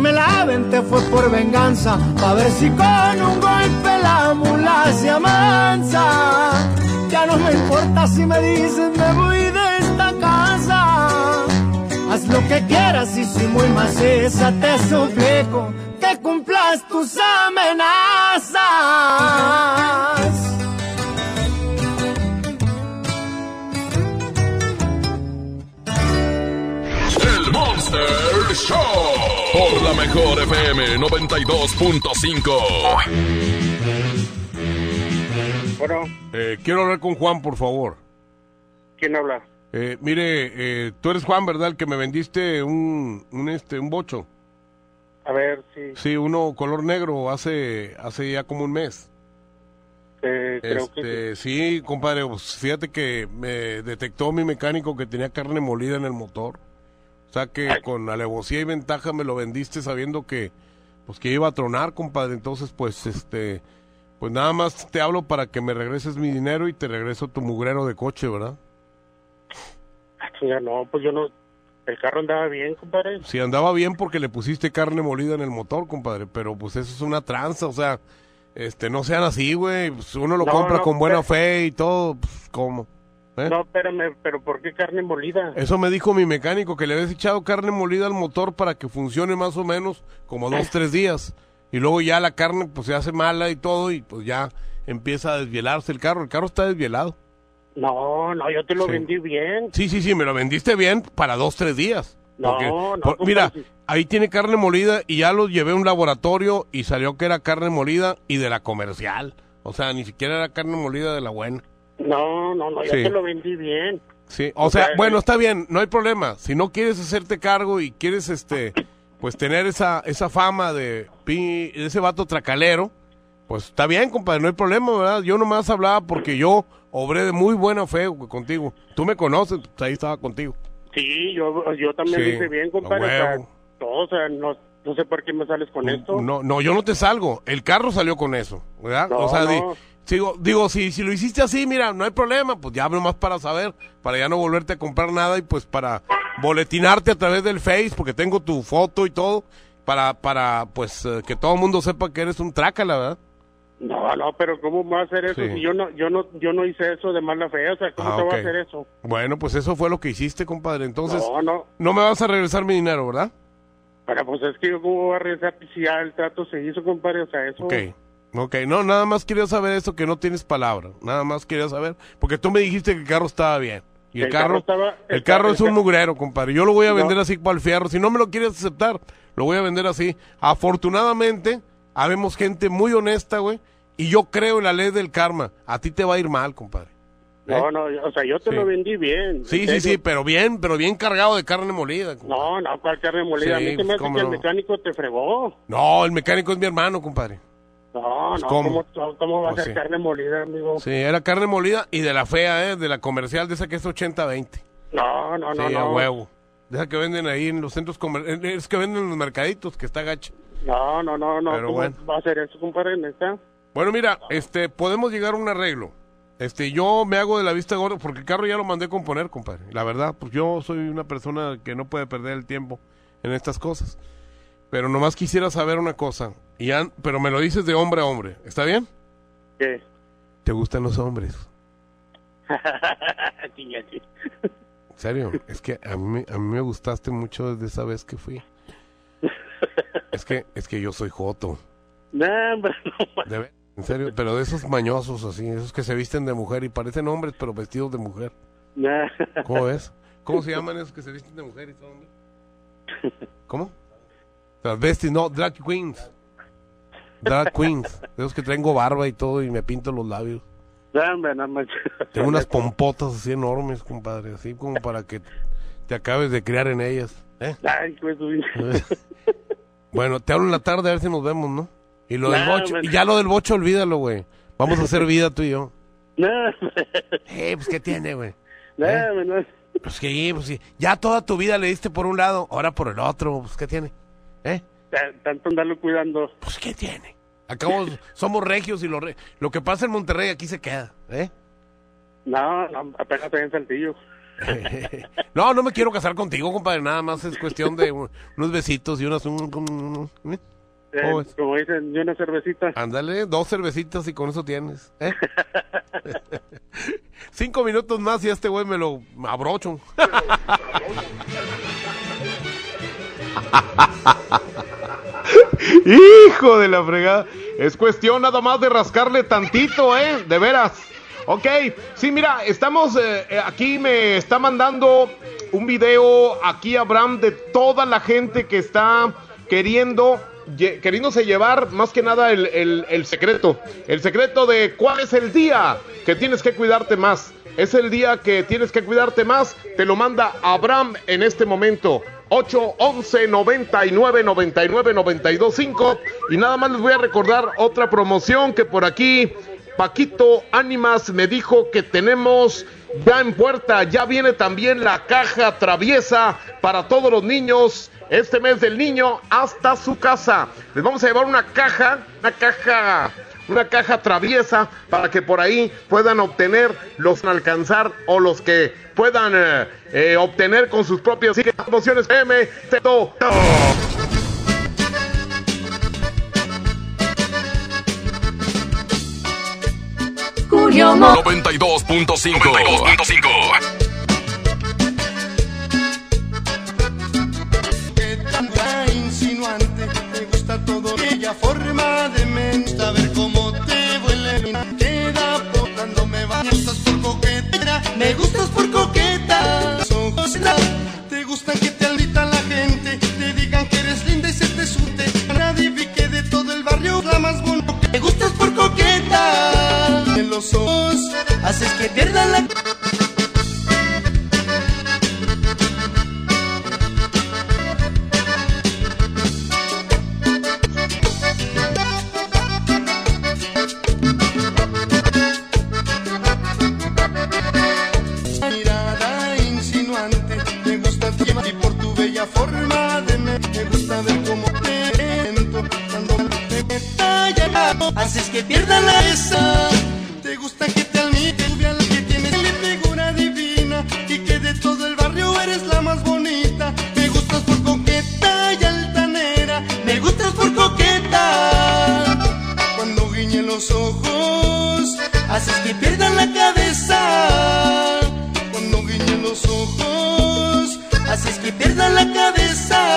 Me la te fue por venganza, pa' ver si con un golpe la mula se amansa. Ya no me importa si me dicen me voy Haz lo que quieras y si muy maciza te suplico que cumplas tus amenazas. Mejor FM 92.5. Bueno. Eh, quiero hablar con Juan, por favor. ¿Quién habla? Eh, mire, eh, tú eres Juan, ¿verdad? El que me vendiste un, un, este, un bocho. A ver, sí. Sí, uno color negro hace, hace ya como un mes. Eh, creo este, que sí. compadre, pues, fíjate que me detectó mi mecánico que tenía carne molida en el motor. O sea que con alevosía y ventaja me lo vendiste sabiendo que, pues que iba a tronar, compadre. Entonces, pues, este, Pues nada más te hablo para que me regreses mi dinero y te regreso tu mugrero de coche, ¿verdad? Ya no, pues yo no. El carro andaba bien, compadre. Si andaba bien porque le pusiste carne molida en el motor, compadre, pero pues eso es una tranza, o sea, este, no sean así, güey. Pues uno lo No, compra no, con buena fe y todo, pues, ¿cómo? ¿Eh? No, espérame, pero ¿por qué carne molida? Eso me dijo mi mecánico, que le habías echado carne molida al motor para que funcione más o menos como dos, tres días. Y luego ya la carne pues se hace mala y todo y pues ya empieza a desvielarse el carro. El carro está desvielado. No, no, yo te lo Sí. vendí bien. Sí, sí, sí, me lo vendiste bien para dos, tres días. No, Porque, no, por- mira, ahí tiene carne molida y ya lo llevé a un laboratorio y salió que era carne molida y de la comercial. O sea, ni siquiera era carne molida de la buena. No, no, no, yo Sí. te lo vendí bien. Sí, o, O sea, sea, bueno, eh, está bien, no hay problema. Si no quieres hacerte cargo y quieres, este, pues tener esa, esa fama de, pi- ese vato tracalero, pues está bien, compadre, no hay problema, ¿verdad? Yo nomás hablaba porque yo obré de muy buena fe contigo. Tú me conoces, pues, ahí estaba contigo. Sí, yo, yo también Sí, lo hice bien, compadre. O sea, huevo. todo, o sea, no, no sé por qué me sales con esto. No, no, yo no te salgo. El carro salió con eso, ¿verdad? No, o sea, no. di- sigo, digo, si, si lo hiciste así, mira, no hay problema, pues ya más para saber, para ya no volverte a comprar nada y pues para boletinarte a través del Face, porque tengo tu foto y todo, para, para pues eh, que todo el mundo sepa que eres un trácala, ¿verdad? No, no, pero ¿cómo va a hacer eso? Sí. Si yo no, yo no, yo no hice eso de mala fe, o sea, ¿cómo Ah, te va ok. a hacer eso? Bueno, pues eso fue lo que hiciste, compadre. Entonces, No, no. no me vas a regresar mi dinero, ¿verdad? Pero pues es que yo cómo voy a regresar si ya el trato se hizo, compadre, o sea, eso... Ok, ok, no, nada más quería saber eso, que no tienes palabra, nada más quería saber, porque tú me dijiste que el carro estaba bien. Y el, El carro, carro estaba- el el carro ca- es un mugrero, compadre. Yo lo voy a No. vender así para el fierro. Si no me lo quieres aceptar, lo voy a vender así. Afortunadamente, habemos gente muy honesta, güey, y yo creo en la ley del karma. A ti te va a ir mal, compadre. No, no, yo- o sea, yo te Sí. lo vendí bien. Sí, sí, sí, pero bien, pero bien cargado de carne molida. compadre. No, no, cuál carne molida. Sí, a mí se me pues, hace que no. el mecánico te fregó. No, el mecánico es mi hermano, compadre. No, Pues, no, ¿cómo? ¿cómo, cómo va Pues a ser sí. carne molida, amigo? Sí, era carne molida y de la fea, ¿eh? De la comercial, de esa que es 80-20. No, no, no, sí, a no. huevo. De esa que venden ahí en los centros comerciales. Es que venden en los mercaditos, que está gacha. No, no, no, no. Pero ¿Cómo bueno. va a ser eso, compadre? ¿Neta? Bueno, mira, este, podemos llegar a un arreglo. Este, yo me hago de la vista gorda porque el carro ya lo mandé componer, compadre. La verdad, pues yo soy una persona que no puede perder el tiempo en estas cosas. Pero nomás quisiera saber una cosa. Y ya- pero me lo dices de hombre a hombre. ¿Está bien? ¿Qué? ¿Te gustan los hombres? Sí. En serio, es que a mí, a mí me gustaste mucho desde esa vez que fui. Es que, es que yo soy joto. No, hombre, no. De en serio, pero de esos mañosos así, esos que se visten de mujer y parecen hombres pero vestidos de mujer. ¿Cómo ves? ¿Cómo se llaman esos que se visten de mujer y son hombres? ¿Cómo? Transvestis, no, drag queens. Drag queens. Esos que tengo barba y todo y me pinto los labios. Tengo unas pompotas así enormes, compadre, así como para que te acabes de criar en ellas. ¿eh? Ay, pues. Bueno, te hablo en la tarde a ver si nos vemos, ¿no? Y lo del bocho, man. y ya lo del bocho, olvídalo, güey. Vamos a hacer vida tú y yo. No, Eh, pues, ¿qué tiene, güey? no, ¿Eh? Pues que, pues sí. Ya toda tu vida le diste por un lado, ahora por el otro, pues, ¿qué tiene? ¿Eh? Ta- Tanto andarlo cuidando. Pues, ¿qué tiene? Acabo, somos regios y lo, re- lo que pasa en Monterrey aquí se queda, ¿eh? No, no, apenas estoy en Saltillo. No, no me quiero casar contigo, compadre, nada más es cuestión de un- unos besitos y unas... un- un- un- ¿eh? Eh, como dicen, yo una cervecita. Ándale, dos cervecitas y con eso tienes. ¿eh? Cinco minutos más y este güey me lo abrocho. Hijo de la fregada. Es cuestión nada más de rascarle tantito, ¿eh? De veras. Ok, sí, mira, estamos eh, eh, aquí, me está mandando un video aquí Abraham de toda la gente que está queriendo, queriéndose llevar más que nada el- el secreto. El secreto de cuál es el día que tienes que cuidarte más. Es el día que tienes que cuidarte más. Te lo manda Abraham en este momento. 8 11 99 99 92 5 y nada más les voy a recordar otra promoción que por aquí Paquito Ánimas me dijo que tenemos ya en puerta, ya viene también la caja traviesa para todos los niños. Este mes del niño hasta su casa. Les vamos a llevar una caja, una caja, una caja traviesa para que por ahí puedan obtener los alcanzar o los que puedan eh, eh, obtener con sus propias promociones. M. Curio 92.5 92.5 insinuante, me gusta todo ella forma me gustas por coqueta, me gustas por coqueta, ojos te gustan que te albitan la gente, te digan que eres linda y se te sute, nadie vi que de todo el barrio la más bonita, me gustas por coqueta, en los ojos haces que pierdan la Haces que pierda la esa Te gusta que te almite Tu la que tienes la figura divina Y que de todo el barrio eres la más bonita. Me gustas por coqueta y altanera Me gustas por coqueta. Cuando guiñe los ojos Haces que pierdan la cabeza. Cuando guiñen los ojos, haces que pierdan la cabeza.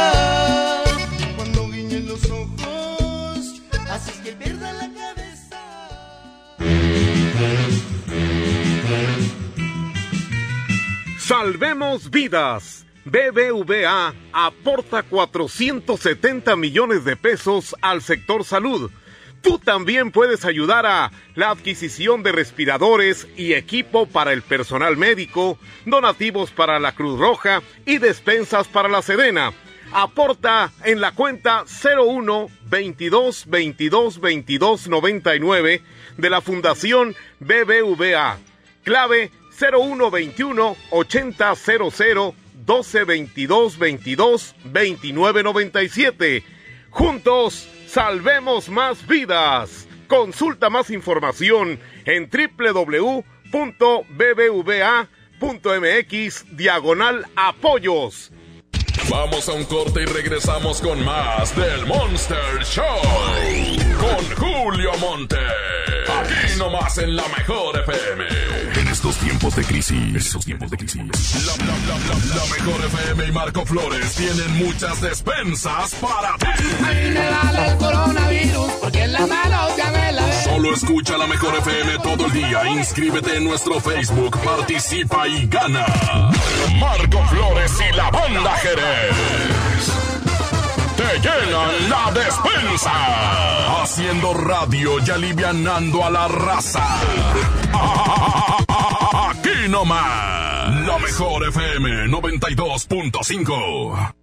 Salvemos vidas. BBVA aporta 470 millones de pesos al sector salud. Tú también puedes ayudar a la adquisición de respiradores y equipo para el personal médico, donativos para la Cruz Roja y despensas para la Sedena. Aporta en la cuenta 01 22 22 22 99 de la Fundación BBVA. Clave 01 21 80 00 12 22 22 29 97. Juntos salvemos más vidas. Consulta más información en www.bbva.mx diagonal apoyos. Vamos a un corte y regresamos con más del Monster Show. Con Julio Monte. Aquí nomás en la mejor FM. Tiempos de crisis. En estos tiempos de crisis. La, la, la, la, la mejor FM y Marco Flores tienen muchas despensas para ti. A mí me vale el coronavirus porque en la mano ya me la ve. Solo escucha la mejor FM todo el día. Inscríbete en nuestro Facebook, participa y gana. Marco Flores y la banda Jerez. Te llenan la despensa. Haciendo radio y alivianando a la raza. Aquí nomás. La mejor FM 92.5.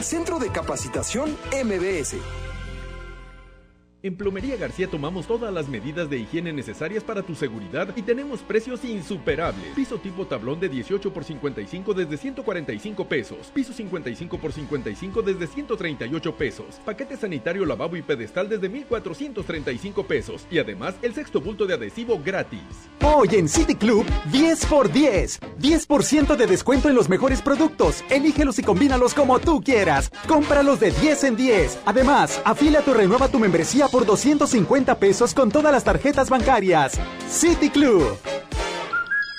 Centro de Capacitación MBS. En Plomería García tomamos todas las medidas de higiene necesarias para tu seguridad y tenemos precios insuperables. Piso tipo tablón de 18 por 55 desde 145 pesos. Piso 55 por 55 desde 138 pesos. Paquete sanitario lavabo y pedestal desde 1435 pesos. Y además el sexto bulto de adhesivo gratis. Hoy en City Club, 10 por 10. 10% de descuento en los mejores productos. Elígelos y combínalos como tú quieras. Cómpralos de 10 en 10. Además, afíliate o renueva tu membresía por 250 pesos con todas las tarjetas bancarias. City Club.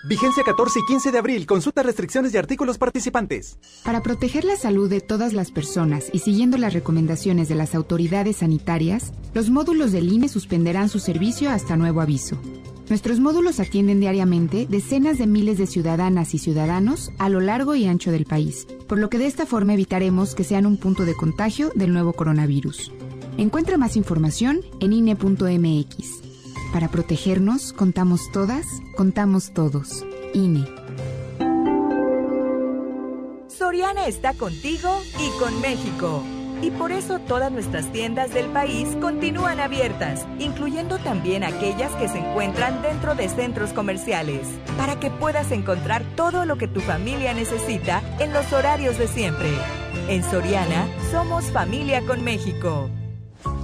Vigencia 14 y 15 de abril. Consulta restricciones y artículos participantes. Para proteger la salud de todas las personas y siguiendo las recomendaciones de las autoridades sanitarias, los módulos del INE suspenderán su servicio hasta nuevo aviso. Nuestros módulos atienden diariamente decenas de miles de ciudadanas y ciudadanos a lo largo y ancho del país, por lo que de esta forma evitaremos que sean un punto de contagio del nuevo coronavirus. Encuentra más información en INE.mx. Para protegernos, contamos todas, contamos todos. INE. Soriana está contigo y con México. Y por eso todas nuestras tiendas del país continúan abiertas, incluyendo también aquellas que se encuentran dentro de centros comerciales, para que puedas encontrar todo lo que tu familia necesita en los horarios de siempre. En Soriana, somos familia con México.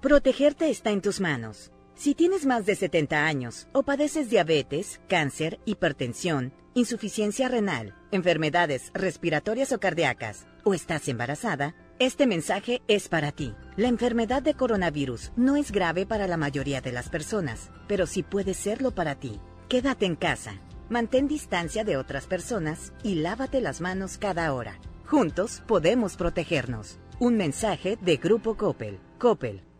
Protegerte está en tus manos. Si tienes más de 70 años o padeces diabetes, cáncer, hipertensión, insuficiencia renal, enfermedades respiratorias o cardíacas, o estás embarazada, este mensaje es para ti. La enfermedad de coronavirus no es grave para la mayoría de las personas, pero sí puede serlo para ti. Quédate en casa, mantén distancia de otras personas y lávate las manos cada hora. Juntos podemos protegernos. Un mensaje de Grupo Coppel. Coppel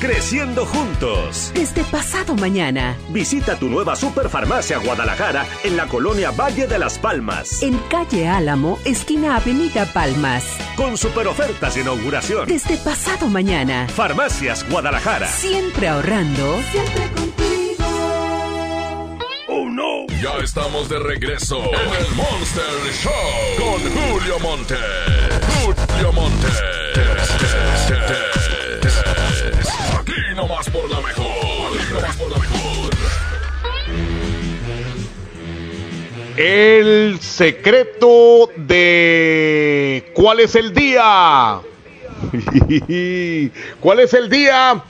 Creciendo juntos. Desde pasado mañana. Visita tu nueva Superfarmacia Guadalajara en la colonia Valle de las Palmas. En calle Álamo, esquina Avenida Palmas. Con super ofertas de inauguración. Desde pasado mañana. Farmacias Guadalajara. Siempre ahorrando. Siempre contigo. Oh no. Ya estamos de regreso en el Monster Show con Julio Monte. Julio Monte. Aquí nomás por la mejor. Aquí nomás por la mejor. El secreto de cuál es el día. ¿Cuál es el día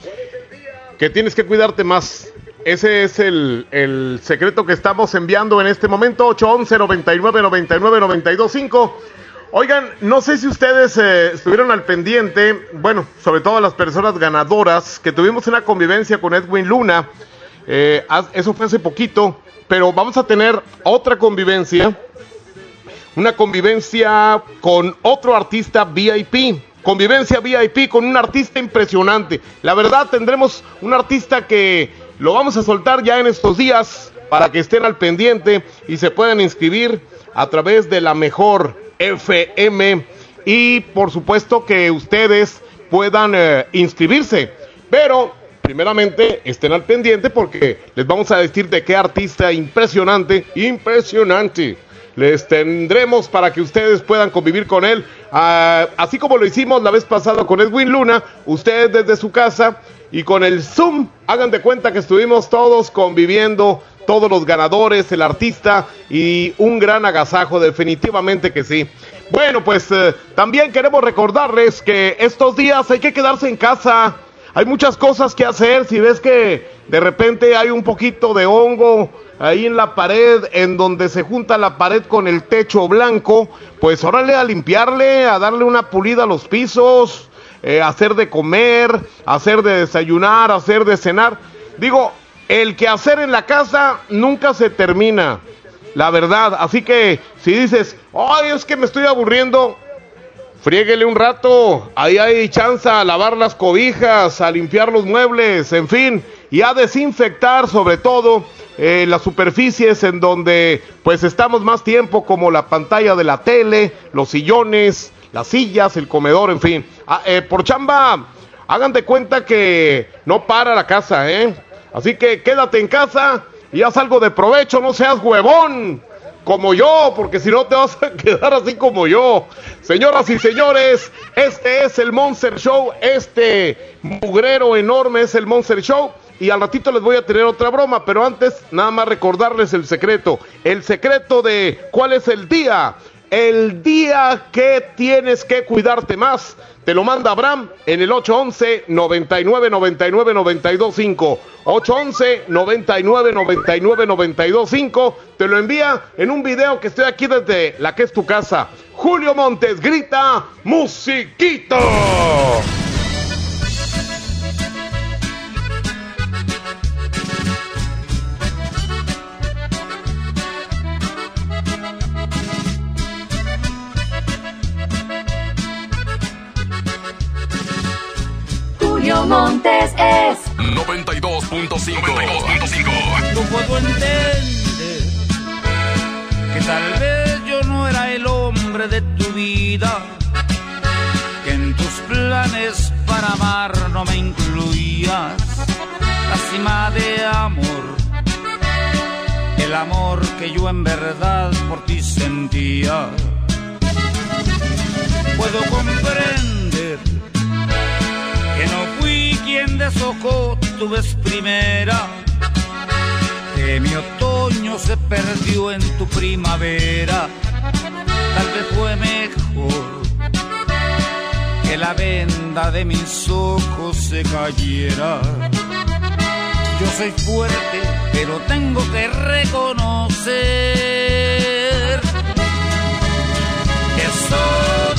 que tienes que cuidarte más? Ese es el, el secreto que estamos enviando en este momento. 811 99 99 925 Oigan, no sé si ustedes eh, estuvieron al pendiente, bueno, sobre todo las personas ganadoras, que tuvimos una convivencia con Edwin Luna. Eh, eso fue hace poquito, pero vamos a tener otra convivencia. Una convivencia con otro artista VIP. Convivencia VIP con un artista impresionante. La verdad, tendremos un artista que lo vamos a soltar ya en estos días para que estén al pendiente y se puedan inscribir a través de la mejor FM y por supuesto que ustedes puedan eh, inscribirse. Pero primeramente estén al pendiente porque les vamos a decir de qué artista impresionante, impresionante les tendremos para que ustedes puedan convivir con él. Ah, así como lo hicimos la vez pasada con Edwin Luna, ustedes desde su casa y con el Zoom, hagan de cuenta que estuvimos todos conviviendo, todos los ganadores, el artista y un gran agasajo, definitivamente que sí. Bueno, pues eh, también queremos recordarles que estos días hay que quedarse en casa. Hay muchas cosas que hacer. Si ves que de repente hay un poquito de hongo ahí en la pared, en donde se junta la pared con el techo blanco, pues órale a limpiarle, a darle una pulida a los pisos, eh, hacer de comer, hacer de desayunar, hacer de cenar. Digo, el que hacer en la casa nunca se termina, la verdad. Así que si dices, ay, es que me estoy aburriendo, Friéguele un rato, ahí hay chance a lavar las cobijas, a limpiar los muebles, en fin, y a desinfectar sobre todo eh, las superficies en donde pues estamos más tiempo como la pantalla de la tele, los sillones, las sillas, el comedor, en fin. Ah, eh, por chamba, hagan de cuenta que no para la casa, ¿eh? Así que quédate en casa y haz algo de provecho, no seas huevón como yo, porque si no te vas a quedar así como yo. Señoras y señores, este es el Monster Show, este mugrero enorme es el Monster Show. Y al ratito les voy a tener otra broma, pero antes nada más recordarles el secreto. El secreto de cuál es el día. El día que tienes que cuidarte más. Te lo manda Abraham en el 811 99 99 925. 811 99 99 925. Te lo envía en un video que estoy aquí desde la que es tu casa. Julio Montes grita musiquito. 92.5. 92.5. No puedo entender que tal vez yo no era el hombre de tu vida, que en tus planes para amar no me incluías la cima de amor, el amor que yo en verdad por ti sentía. Puedo comprender que no fui quien deshojó tu vez primera, que mi otoño se perdió en tu primavera, tal vez fue mejor que la venda de mis ojos se cayera. Yo soy fuerte, pero tengo que reconocer que eso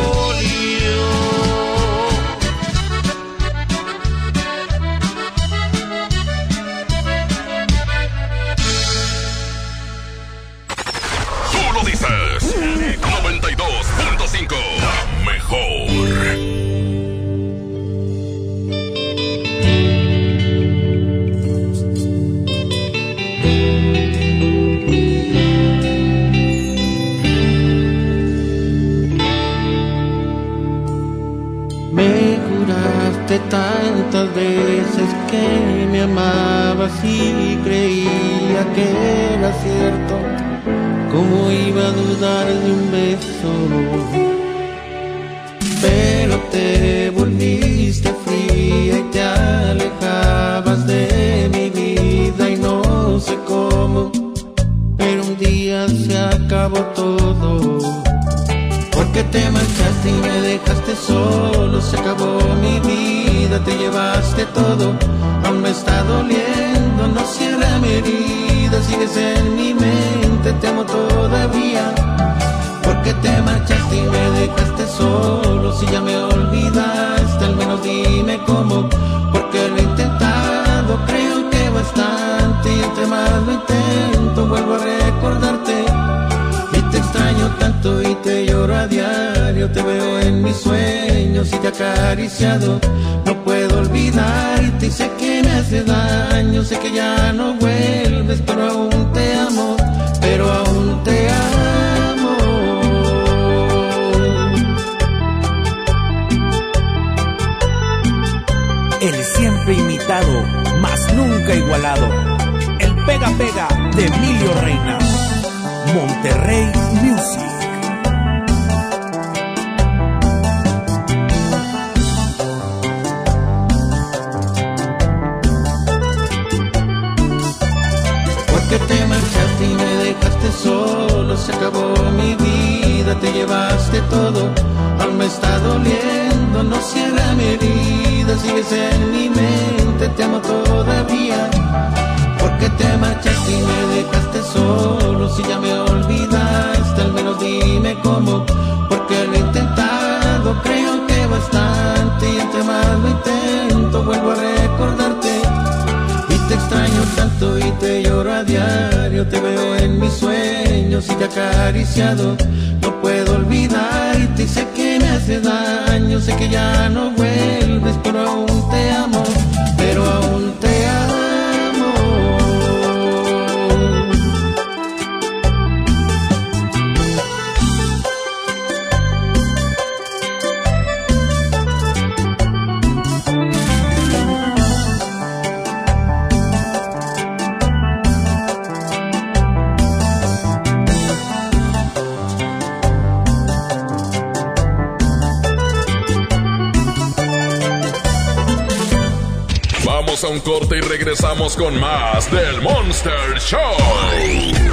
Vamos a un corte y regresamos con más del Monster Show.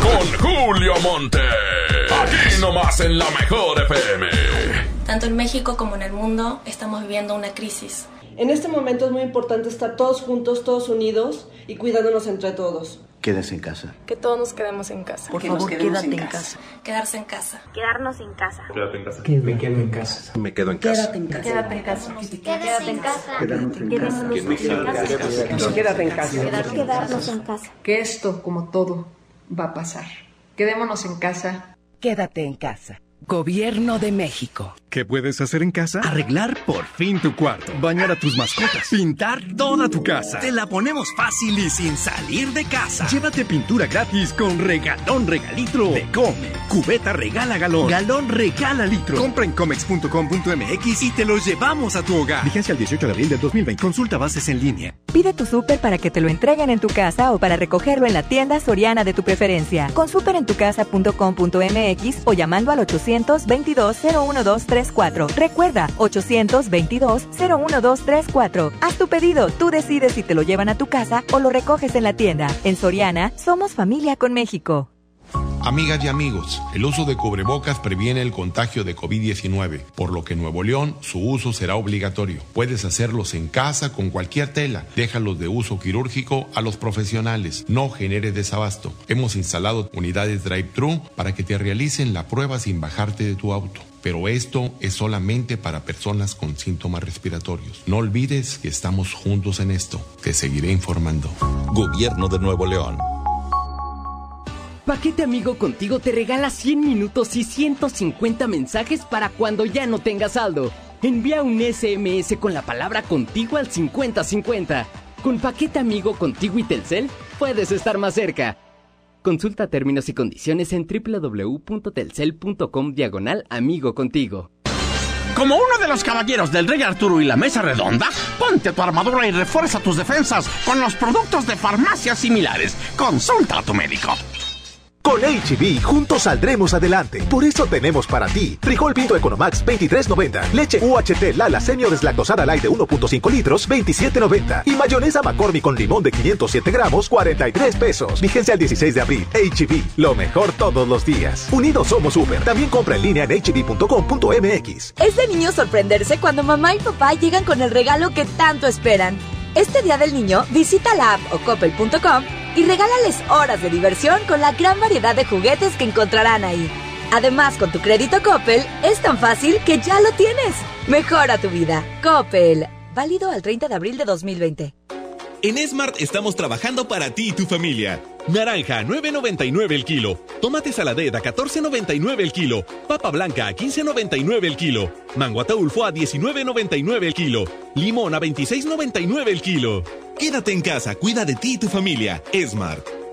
Con Julio Monte. Aquí nomás en la mejor FM. Tanto en México como en el mundo estamos viviendo una crisis. En este momento es muy importante estar todos juntos, todos unidos y cuidándonos entre todos. Quédese en casa. Que todos nos quedemos en casa. Por favor, quédate en casa. Quedarse en casa. Quedarnos en casa. Quédate en casa. Me quedo en casa. Me quedo en casa. Quédate en casa. Quédate en casa. Quédate en casa. Quedarnos en casa. Quédate en casa. Quédate en casa. Quedarnos en casa. Que esto, como todo, va a pasar. Quedémonos en casa. Quédate en casa. Gobierno de México. ¿Qué puedes hacer en casa? Arreglar por fin tu cuarto, bañar a tus mascotas, pintar toda tu casa. Te la ponemos fácil y sin salir de casa. Llévate pintura gratis con regalón regalitro de Come. Cubeta regala galón, galón regala litro. Compra en comex.com.mx y te lo llevamos a tu hogar. Vigencia el 18 de abril del 2020. Consulta bases en línea. Pide tu súper para que te lo entreguen en tu casa o para recogerlo en la tienda soriana de tu preferencia. Con superentucasa.com.mx o llamando al 822-01234. Recuerda, 822-01234. Haz tu pedido, tú decides si te lo llevan a tu casa o lo recoges en la tienda. En Soriana, somos familia con México. Amigas y amigos, el uso de cubrebocas previene el contagio de COVID-19, por lo que en Nuevo León su uso será obligatorio. Puedes hacerlos en casa con cualquier tela. Déjalos de uso quirúrgico a los profesionales. No genere desabasto. Hemos instalado unidades drive-thru para que te realicen la prueba sin bajarte de tu auto. Pero esto es solamente para personas con síntomas respiratorios. No olvides que estamos juntos en esto. Te seguiré informando. Gobierno de Nuevo León. Paquete Amigo Contigo te regala 100 minutos y 150 mensajes para cuando ya no tengas saldo. Envía un SMS con la palabra contigo al 5050. Con Paquete Amigo Contigo y Telcel puedes estar más cerca. Consulta términos y condiciones en www.telcel.com diagonal amigo contigo. Como uno de los caballeros del Rey Arturo y la Mesa Redonda, ponte tu armadura y refuerza tus defensas con los productos de farmacias similares. Consulta a tu médico. Con HB, juntos saldremos adelante. Por eso tenemos para ti frijol pinto Economax 23.90, leche UHT Lala semi deslactosada light de 1.5 litros 27.90 y mayonesa McCormick con limón de 507 gramos 43 pesos. Vigencia el 16 de abril. HB, lo mejor todos los días. Unidos somos super. También compra en línea en hb.com.mx. Es de niño sorprenderse cuando mamá y papá llegan con el regalo que tanto esperan. Este Día del Niño, visita la app o coppel.com y regálales horas de diversión con la gran variedad de juguetes que encontrarán ahí. Además, con tu crédito Coppel, es tan fácil que ya lo tienes. Mejora tu vida. Coppel. Válido al 30 de abril de 2020. En Smart estamos trabajando para ti y tu familia. Naranja, 9.99 el kilo. Tomate saladez a 14.99 el kilo. Papa blanca a 15.99 el kilo. Mango ataulfo a 19.99 el kilo. Limón a 26.99 el kilo. Quédate en casa, cuida de ti y tu familia. Smart.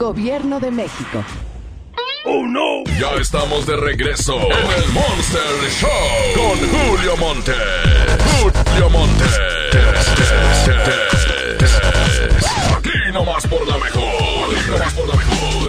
Gobierno de México. ¡Oh, no! Ya estamos de regreso en el Monster Show con Julio Monte. Julio Monte. Aquí nomás por la mejor. Aquí nomás por la mejor.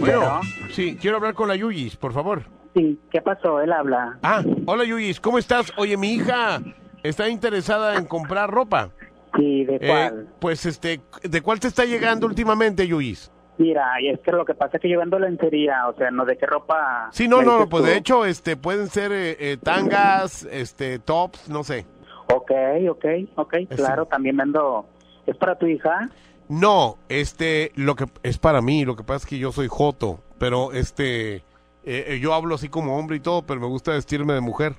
Bueno, sí, quiero hablar con la Yuyis, por favor. Sí, ¿qué pasó? Él habla. Ah, hola Yuyis, ¿cómo estás? Oye, mi hija está interesada en comprar ropa. Sí, ¿de Eh, cuál? pues, este, ¿de cuál te está llegando últimamente, Yuyis? Mira, y es que lo que pasa es que yo vendo lencería, o sea, no de qué ropa... Sí, no, no, dices pues tú? de hecho, este, pueden ser eh, eh, tangas, este, tops, no sé. Ok, ok, ok, claro, también vendo... ¿Es para tu hija? No, este, lo que es para mí, lo que pasa es que yo soy joto, pero este, eh, yo hablo así como hombre y todo, pero me gusta vestirme de mujer.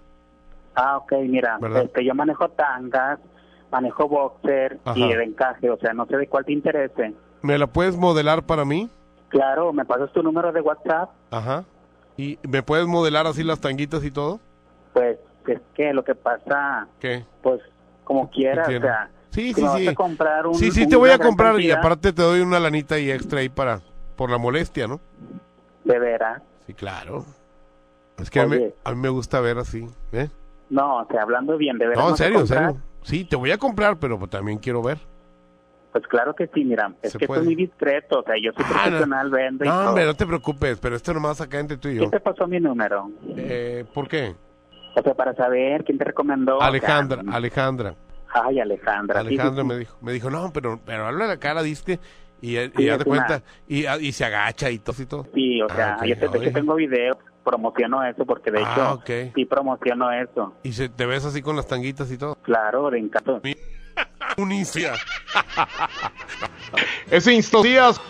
Ah, ok, mira, ¿Verdad? este, yo manejo tangas, manejo boxer Ajá. y de encaje, o sea, no sé de cuál te interese. ¿Me la puedes modelar para mí? Claro, ¿me pasas tu número de WhatsApp? Ajá. ¿Y me puedes modelar así las tanguitas y todo? Pues, es que lo que pasa, ¿Qué? pues, como quieras, o sea... Sí, si sí, me vas sí. a comprar un- sí, sí, te voy a comprar y aparte te doy una lanita y extra ahí para, por la molestia, ¿no? De veras. Sí, claro. Es que a mí, a mí me gusta ver así, ¿eh? No, o sea, hablando bien, de veras. No, en serio, en serio. Sí, te voy a comprar, pero pues también quiero ver. Pues claro que sí, mira, es que puede. esto es muy discreto, o sea, yo soy Ah, no. profesional, vendo y No, todo. hombre, no te preocupes, pero esto nomás acá entre tú y yo. ¿Quién te pasó mi número? Eh, ¿Por qué? O sea, para saber quién te recomendó. Alejandra, O sea, Alejandra. ay, Alejandra. Alejandra sí, me sí. dijo, me dijo, no, pero, pero habla la cara, dice y, y Sí, ya te cuenta, y, y se agacha y todo y todo. Sí, o sea, Ah, yo te, hecho tengo videos, promociono eso, porque de Ah, hecho ok. sí promociono eso. Y se, te ves así con las tanguitas y todo. Claro, de encanto. Unicia. Ese Instancias.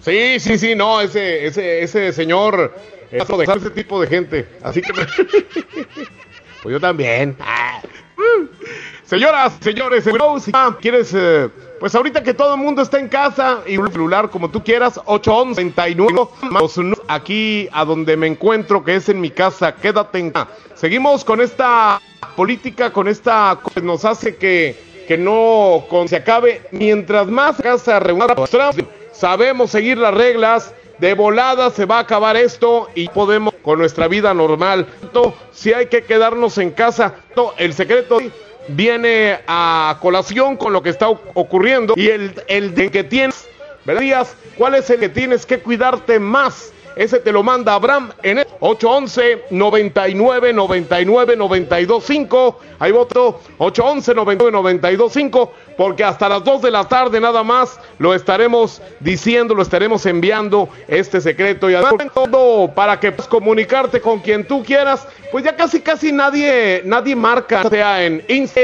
Sí, sí, sí, no, ese, ese, ese señor eh, paso de ese tipo de gente. Así que me- pues yo también. Ah. Señoras, señores, si quieres, eh, pues ahorita que todo el mundo está en casa y un celular como tú quieras, 811 aquí a donde me encuentro, que es en mi casa, quédate en casa. Seguimos con esta política, con esta que nos hace que, que no se acabe. Mientras más casa reúna, sabemos seguir las reglas. De volada se va a acabar esto y podemos con nuestra vida normal. Si hay que quedarnos en casa, el secreto viene a colación con lo que está ocurriendo y el, el de que tienes, ¿verdad? ¿Cuál es el que tienes que cuidarte más? Ese te lo manda Abraham en el 811 99 99 92 5. Ahí voto 811 99 92 5 porque hasta las 2 de la tarde nada más lo estaremos diciendo, lo estaremos enviando este secreto y además todo para que puedas comunicarte con quien tú quieras. Pues ya casi casi nadie nadie marca sea en Instagram,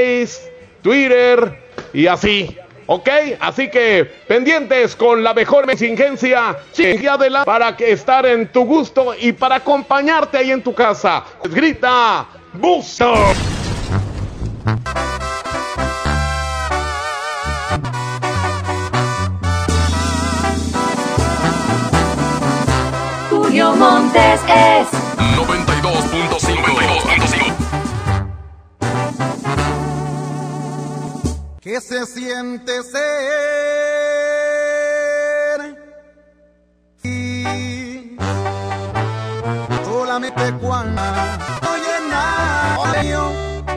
Twitter y así. ¿ok? Así que pendientes con la mejor exigencia de la para que estar en tu gusto y para acompañarte ahí en tu casa. Grita, busto. Montes es ¿Qué se siente ser? Y solamente cuando estoy enamorado,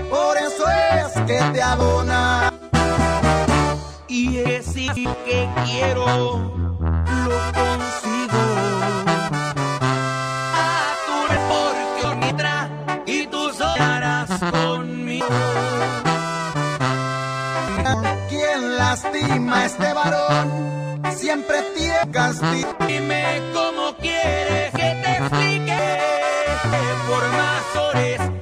por eso es que te abona. Y es que quiero, lo consigo. A tu porque y tú soñarás conmigo. Lastima este varón siempre tiene castigo. Dime cómo quieres que te explique por más horas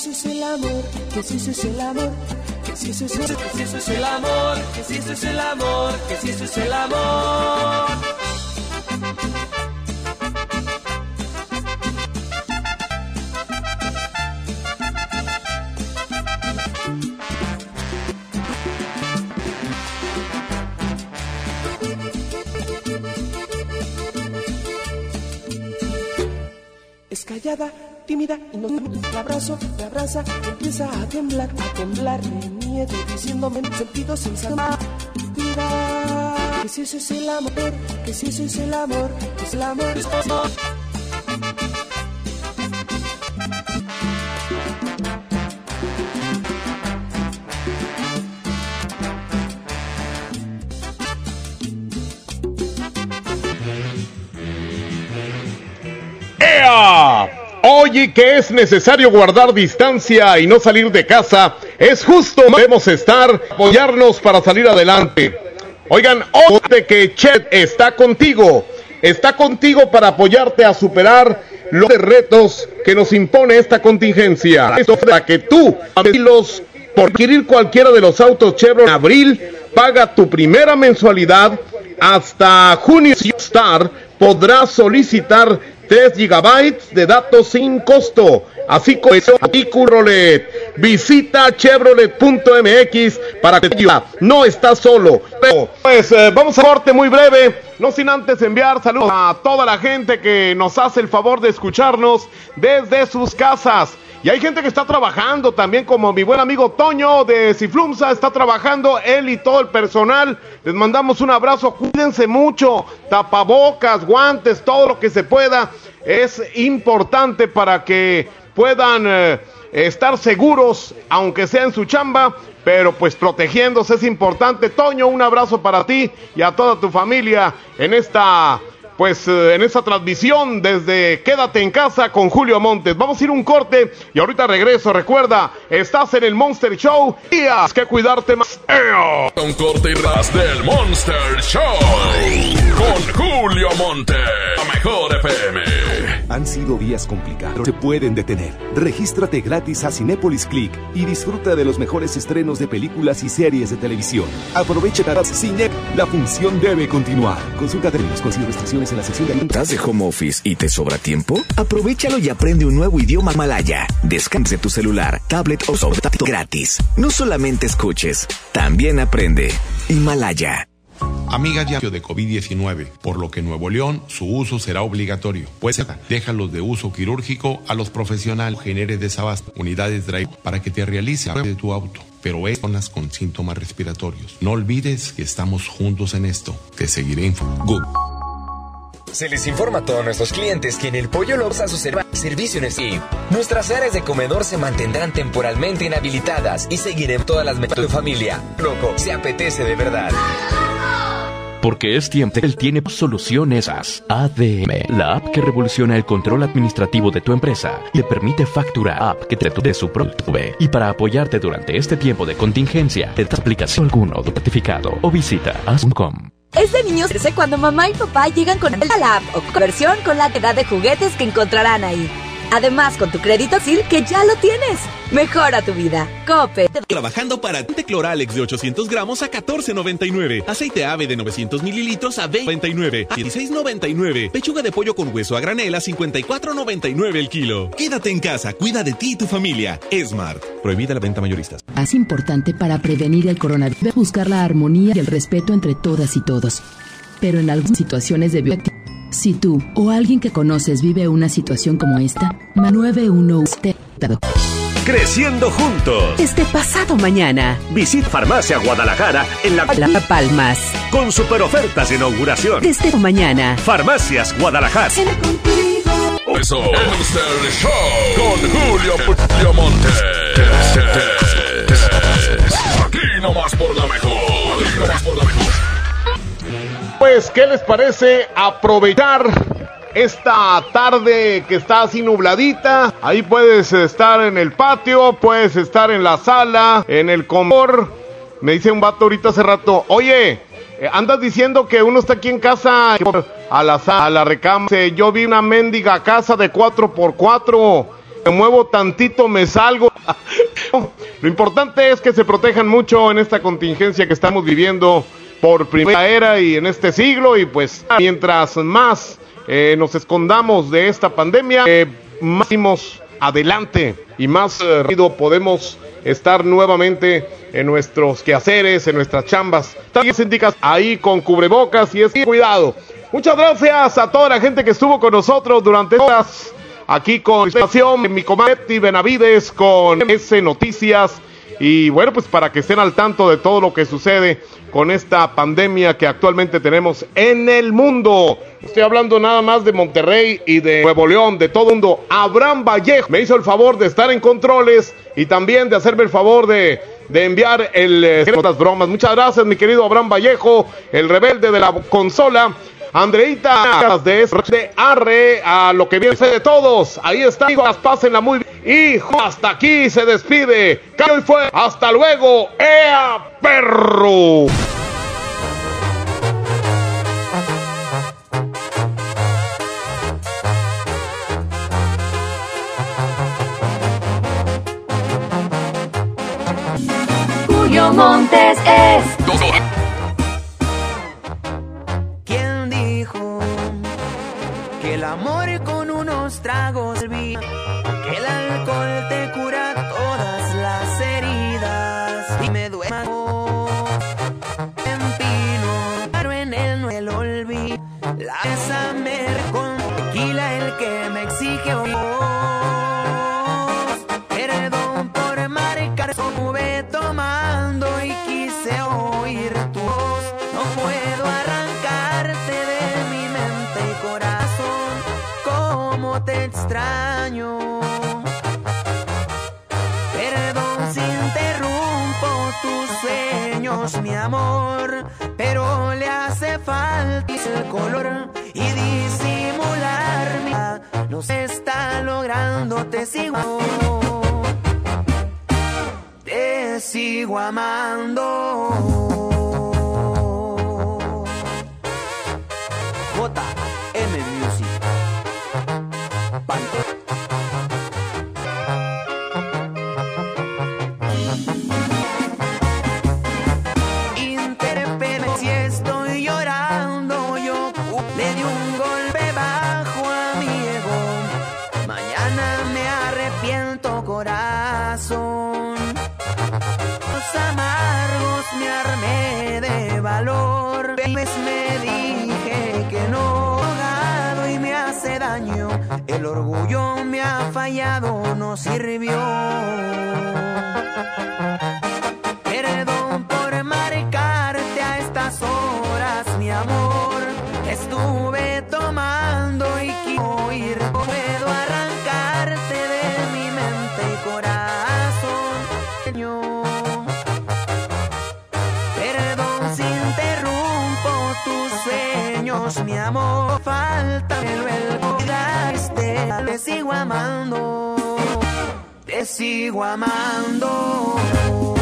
eso es el amor, que si eso es el amor, que si eso es el, que si eso es el amor, que si eso es el amor, que si eso es el amor. Es callada, y no la abrazo, me abraza, empieza a temblar, a temblar de miedo, diciéndome en sentido sin saber. Que si eso es el amor, que si eso es el amor, es el amor. es amor. Que es necesario guardar distancia y no salir de casa. Es justo, debemos estar, apoyarnos para salir adelante. Oigan, hoy de que Chet está contigo. Está contigo para apoyarte a superar los retos que nos impone esta contingencia. Esto para que tú, los por adquirir cualquiera de los autos Chevrolet en abril, paga tu primera mensualidad hasta junio. Star podrás solicitar 3 gigabytes de datos sin costo. Así como Chevrolet. Visita chevrolet.mx para que. No estás solo. Pues eh, vamos a corte muy breve. No sin antes enviar saludos a toda la gente que nos hace el favor de escucharnos desde sus casas. Y hay gente que está trabajando también, como mi buen amigo Toño de Ciflumsa está trabajando, él y todo el personal. Les mandamos un abrazo, cuídense mucho, tapabocas, guantes, todo lo que se pueda. Es importante para que puedan eh, estar seguros, aunque sea en su chamba, pero pues protegiéndose es importante. Toño, un abrazo para ti y a toda tu familia en esta pues eh, en esta transmisión desde Quédate en casa con Julio Montes. Vamos a ir un corte y ahorita regreso. Recuerda, estás en el Monster Show y has que cuidarte más. ¡Eo! Un corte y ras del Monster Show con Julio Monte, la mejor FM. Han sido días complicados. Se pueden detener. Regístrate gratis a Cinépolis Click y disfruta de los mejores estrenos de películas y series de televisión. Aprovecha cada cine. La función debe continuar. Consulta términos, consigue restricciones en la sección de ¿Estás de home office y te sobra tiempo? Aprovechalo y aprende un nuevo idioma malaya. Descanse tu celular, tablet o sobre gratis. No solamente escuches, también aprende. Himalaya. Amigas ya de COVID-19, por lo que en Nuevo León su uso será obligatorio. Pues déjalos de uso quirúrgico a los profesionales, genere desabasto, unidades drive para que te realice de tu auto. Pero es personas con síntomas respiratorios. No olvides que estamos juntos en esto. Te seguiré informando. Se les informa a todos nuestros clientes que en el Pollo Lobos a su serv- servicio en el Nuestras áreas de comedor se mantendrán temporalmente inhabilitadas y seguiremos todas las metas de tu familia. Loco, se apetece de verdad. Porque es tiempo, él tiene soluciones AS. ADM, la app que revoluciona el control administrativo de tu empresa y te permite facturar app que te de su producto. Y para apoyarte durante este tiempo de contingencia, te aplicación alguno certificado o visita as.com. Es de niños verse cuando mamá y papá llegan con la app o conversión con la edad de juguetes que encontrarán ahí. Además, con tu crédito SIL que ya lo tienes. Mejora tu vida. Cope. Trabajando para Tinte Cloralex de 800 gramos a 14.99. Aceite ave de 900 mililitros a 20.99. A 16.99. Pechuga de pollo con hueso a granel a 54.99 el kilo. Quédate en casa, cuida de ti y tu familia. Smart. Prohibida la venta mayoristas. Es importante para prevenir el coronavirus buscar la armonía y el respeto entre todas y todos. Pero en algunas situaciones de bioactividad, si tú o alguien que conoces vive una situación como esta, ma 911 Creciendo juntos. Desde pasado mañana. Visita Farmacia Guadalajara en la La Palmas. con super ofertas de inauguración. Desde mañana. Farmacias Guadalajara. Eso, el Monster Show con Julio, Julio Montes. Aquí nomás por la mejor. Aquí nomás por la mejor. Pues, ¿qué les parece aprovechar esta tarde que está así nubladita? Ahí puedes estar en el patio, puedes estar en la sala, en el comedor. Me dice un vato ahorita hace rato, oye, eh, andas diciendo que uno está aquí en casa a la sala, a la. Dice, Yo vi una mendiga casa de 4x4. Me muevo tantito, me salgo. Lo importante es que se protejan mucho en esta contingencia que estamos viviendo por primera era y en este siglo y pues mientras más eh, nos escondamos de esta pandemia, eh, más iremos adelante y más eh, rápido podemos estar nuevamente en nuestros quehaceres, en nuestras chambas. También se indica ahí con cubrebocas y es cuidado. Muchas gracias a toda la gente que estuvo con nosotros durante horas aquí con estación mi Betty Benavides con S Noticias y bueno pues para que estén al tanto de todo lo que sucede con esta pandemia que actualmente tenemos en el mundo. Estoy hablando nada más de Monterrey y de Nuevo León, de todo el mundo. Abraham Vallejo me hizo el favor de estar en controles y también de hacerme el favor de, de enviar el eh, bromas. Muchas gracias, mi querido Abraham Vallejo, el rebelde de la consola. Andreita de, de Arre a lo que viene de todos. Ahí está, amigos, pásenla muy bien. Y hasta aquí se despide. Caro y fue. Hasta luego. ¡Ea perro! Montes es. El amor con unos tragos servía? Color y disimular. No se está logrando, te sigo. Te sigo amando. El orgullo me ha fallado, no sirvió. Perdón por marcarte a estas horas, mi amor. Estuve tomando y quiero ir. Puedo arrancarte de mi mente y corazón. Perdón si interrumpo tus sueños, mi amor. Falta el sigo amando. Te sigo amando.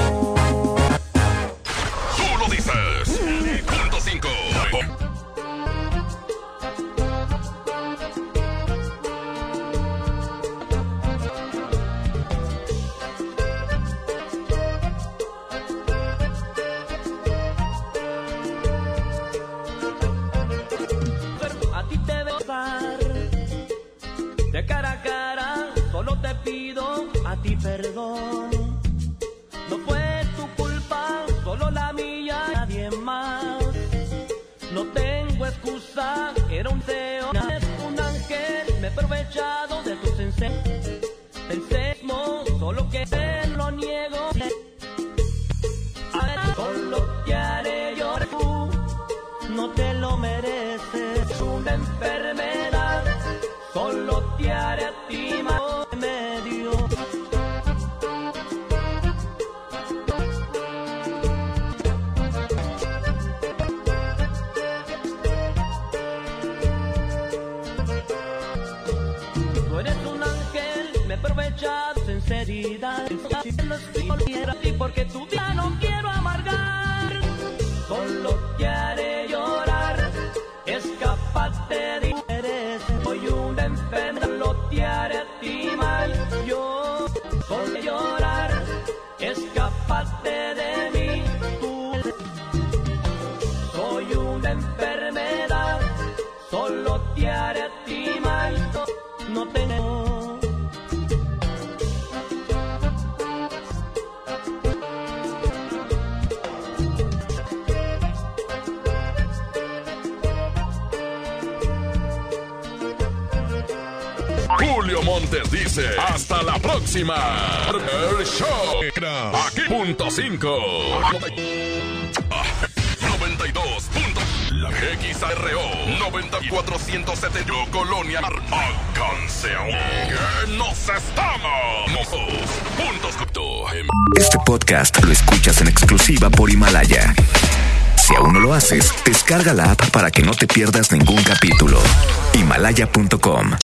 Porque tu Dice, hasta la próxima. El show. Aquí punto 5. 92. punto. La XRO 9470 Colonia Alcance que nos estamos. Este podcast lo escuchas en exclusiva por Himalaya. Si aún no lo haces, descarga la app para que no te pierdas ningún capítulo. Himalaya.com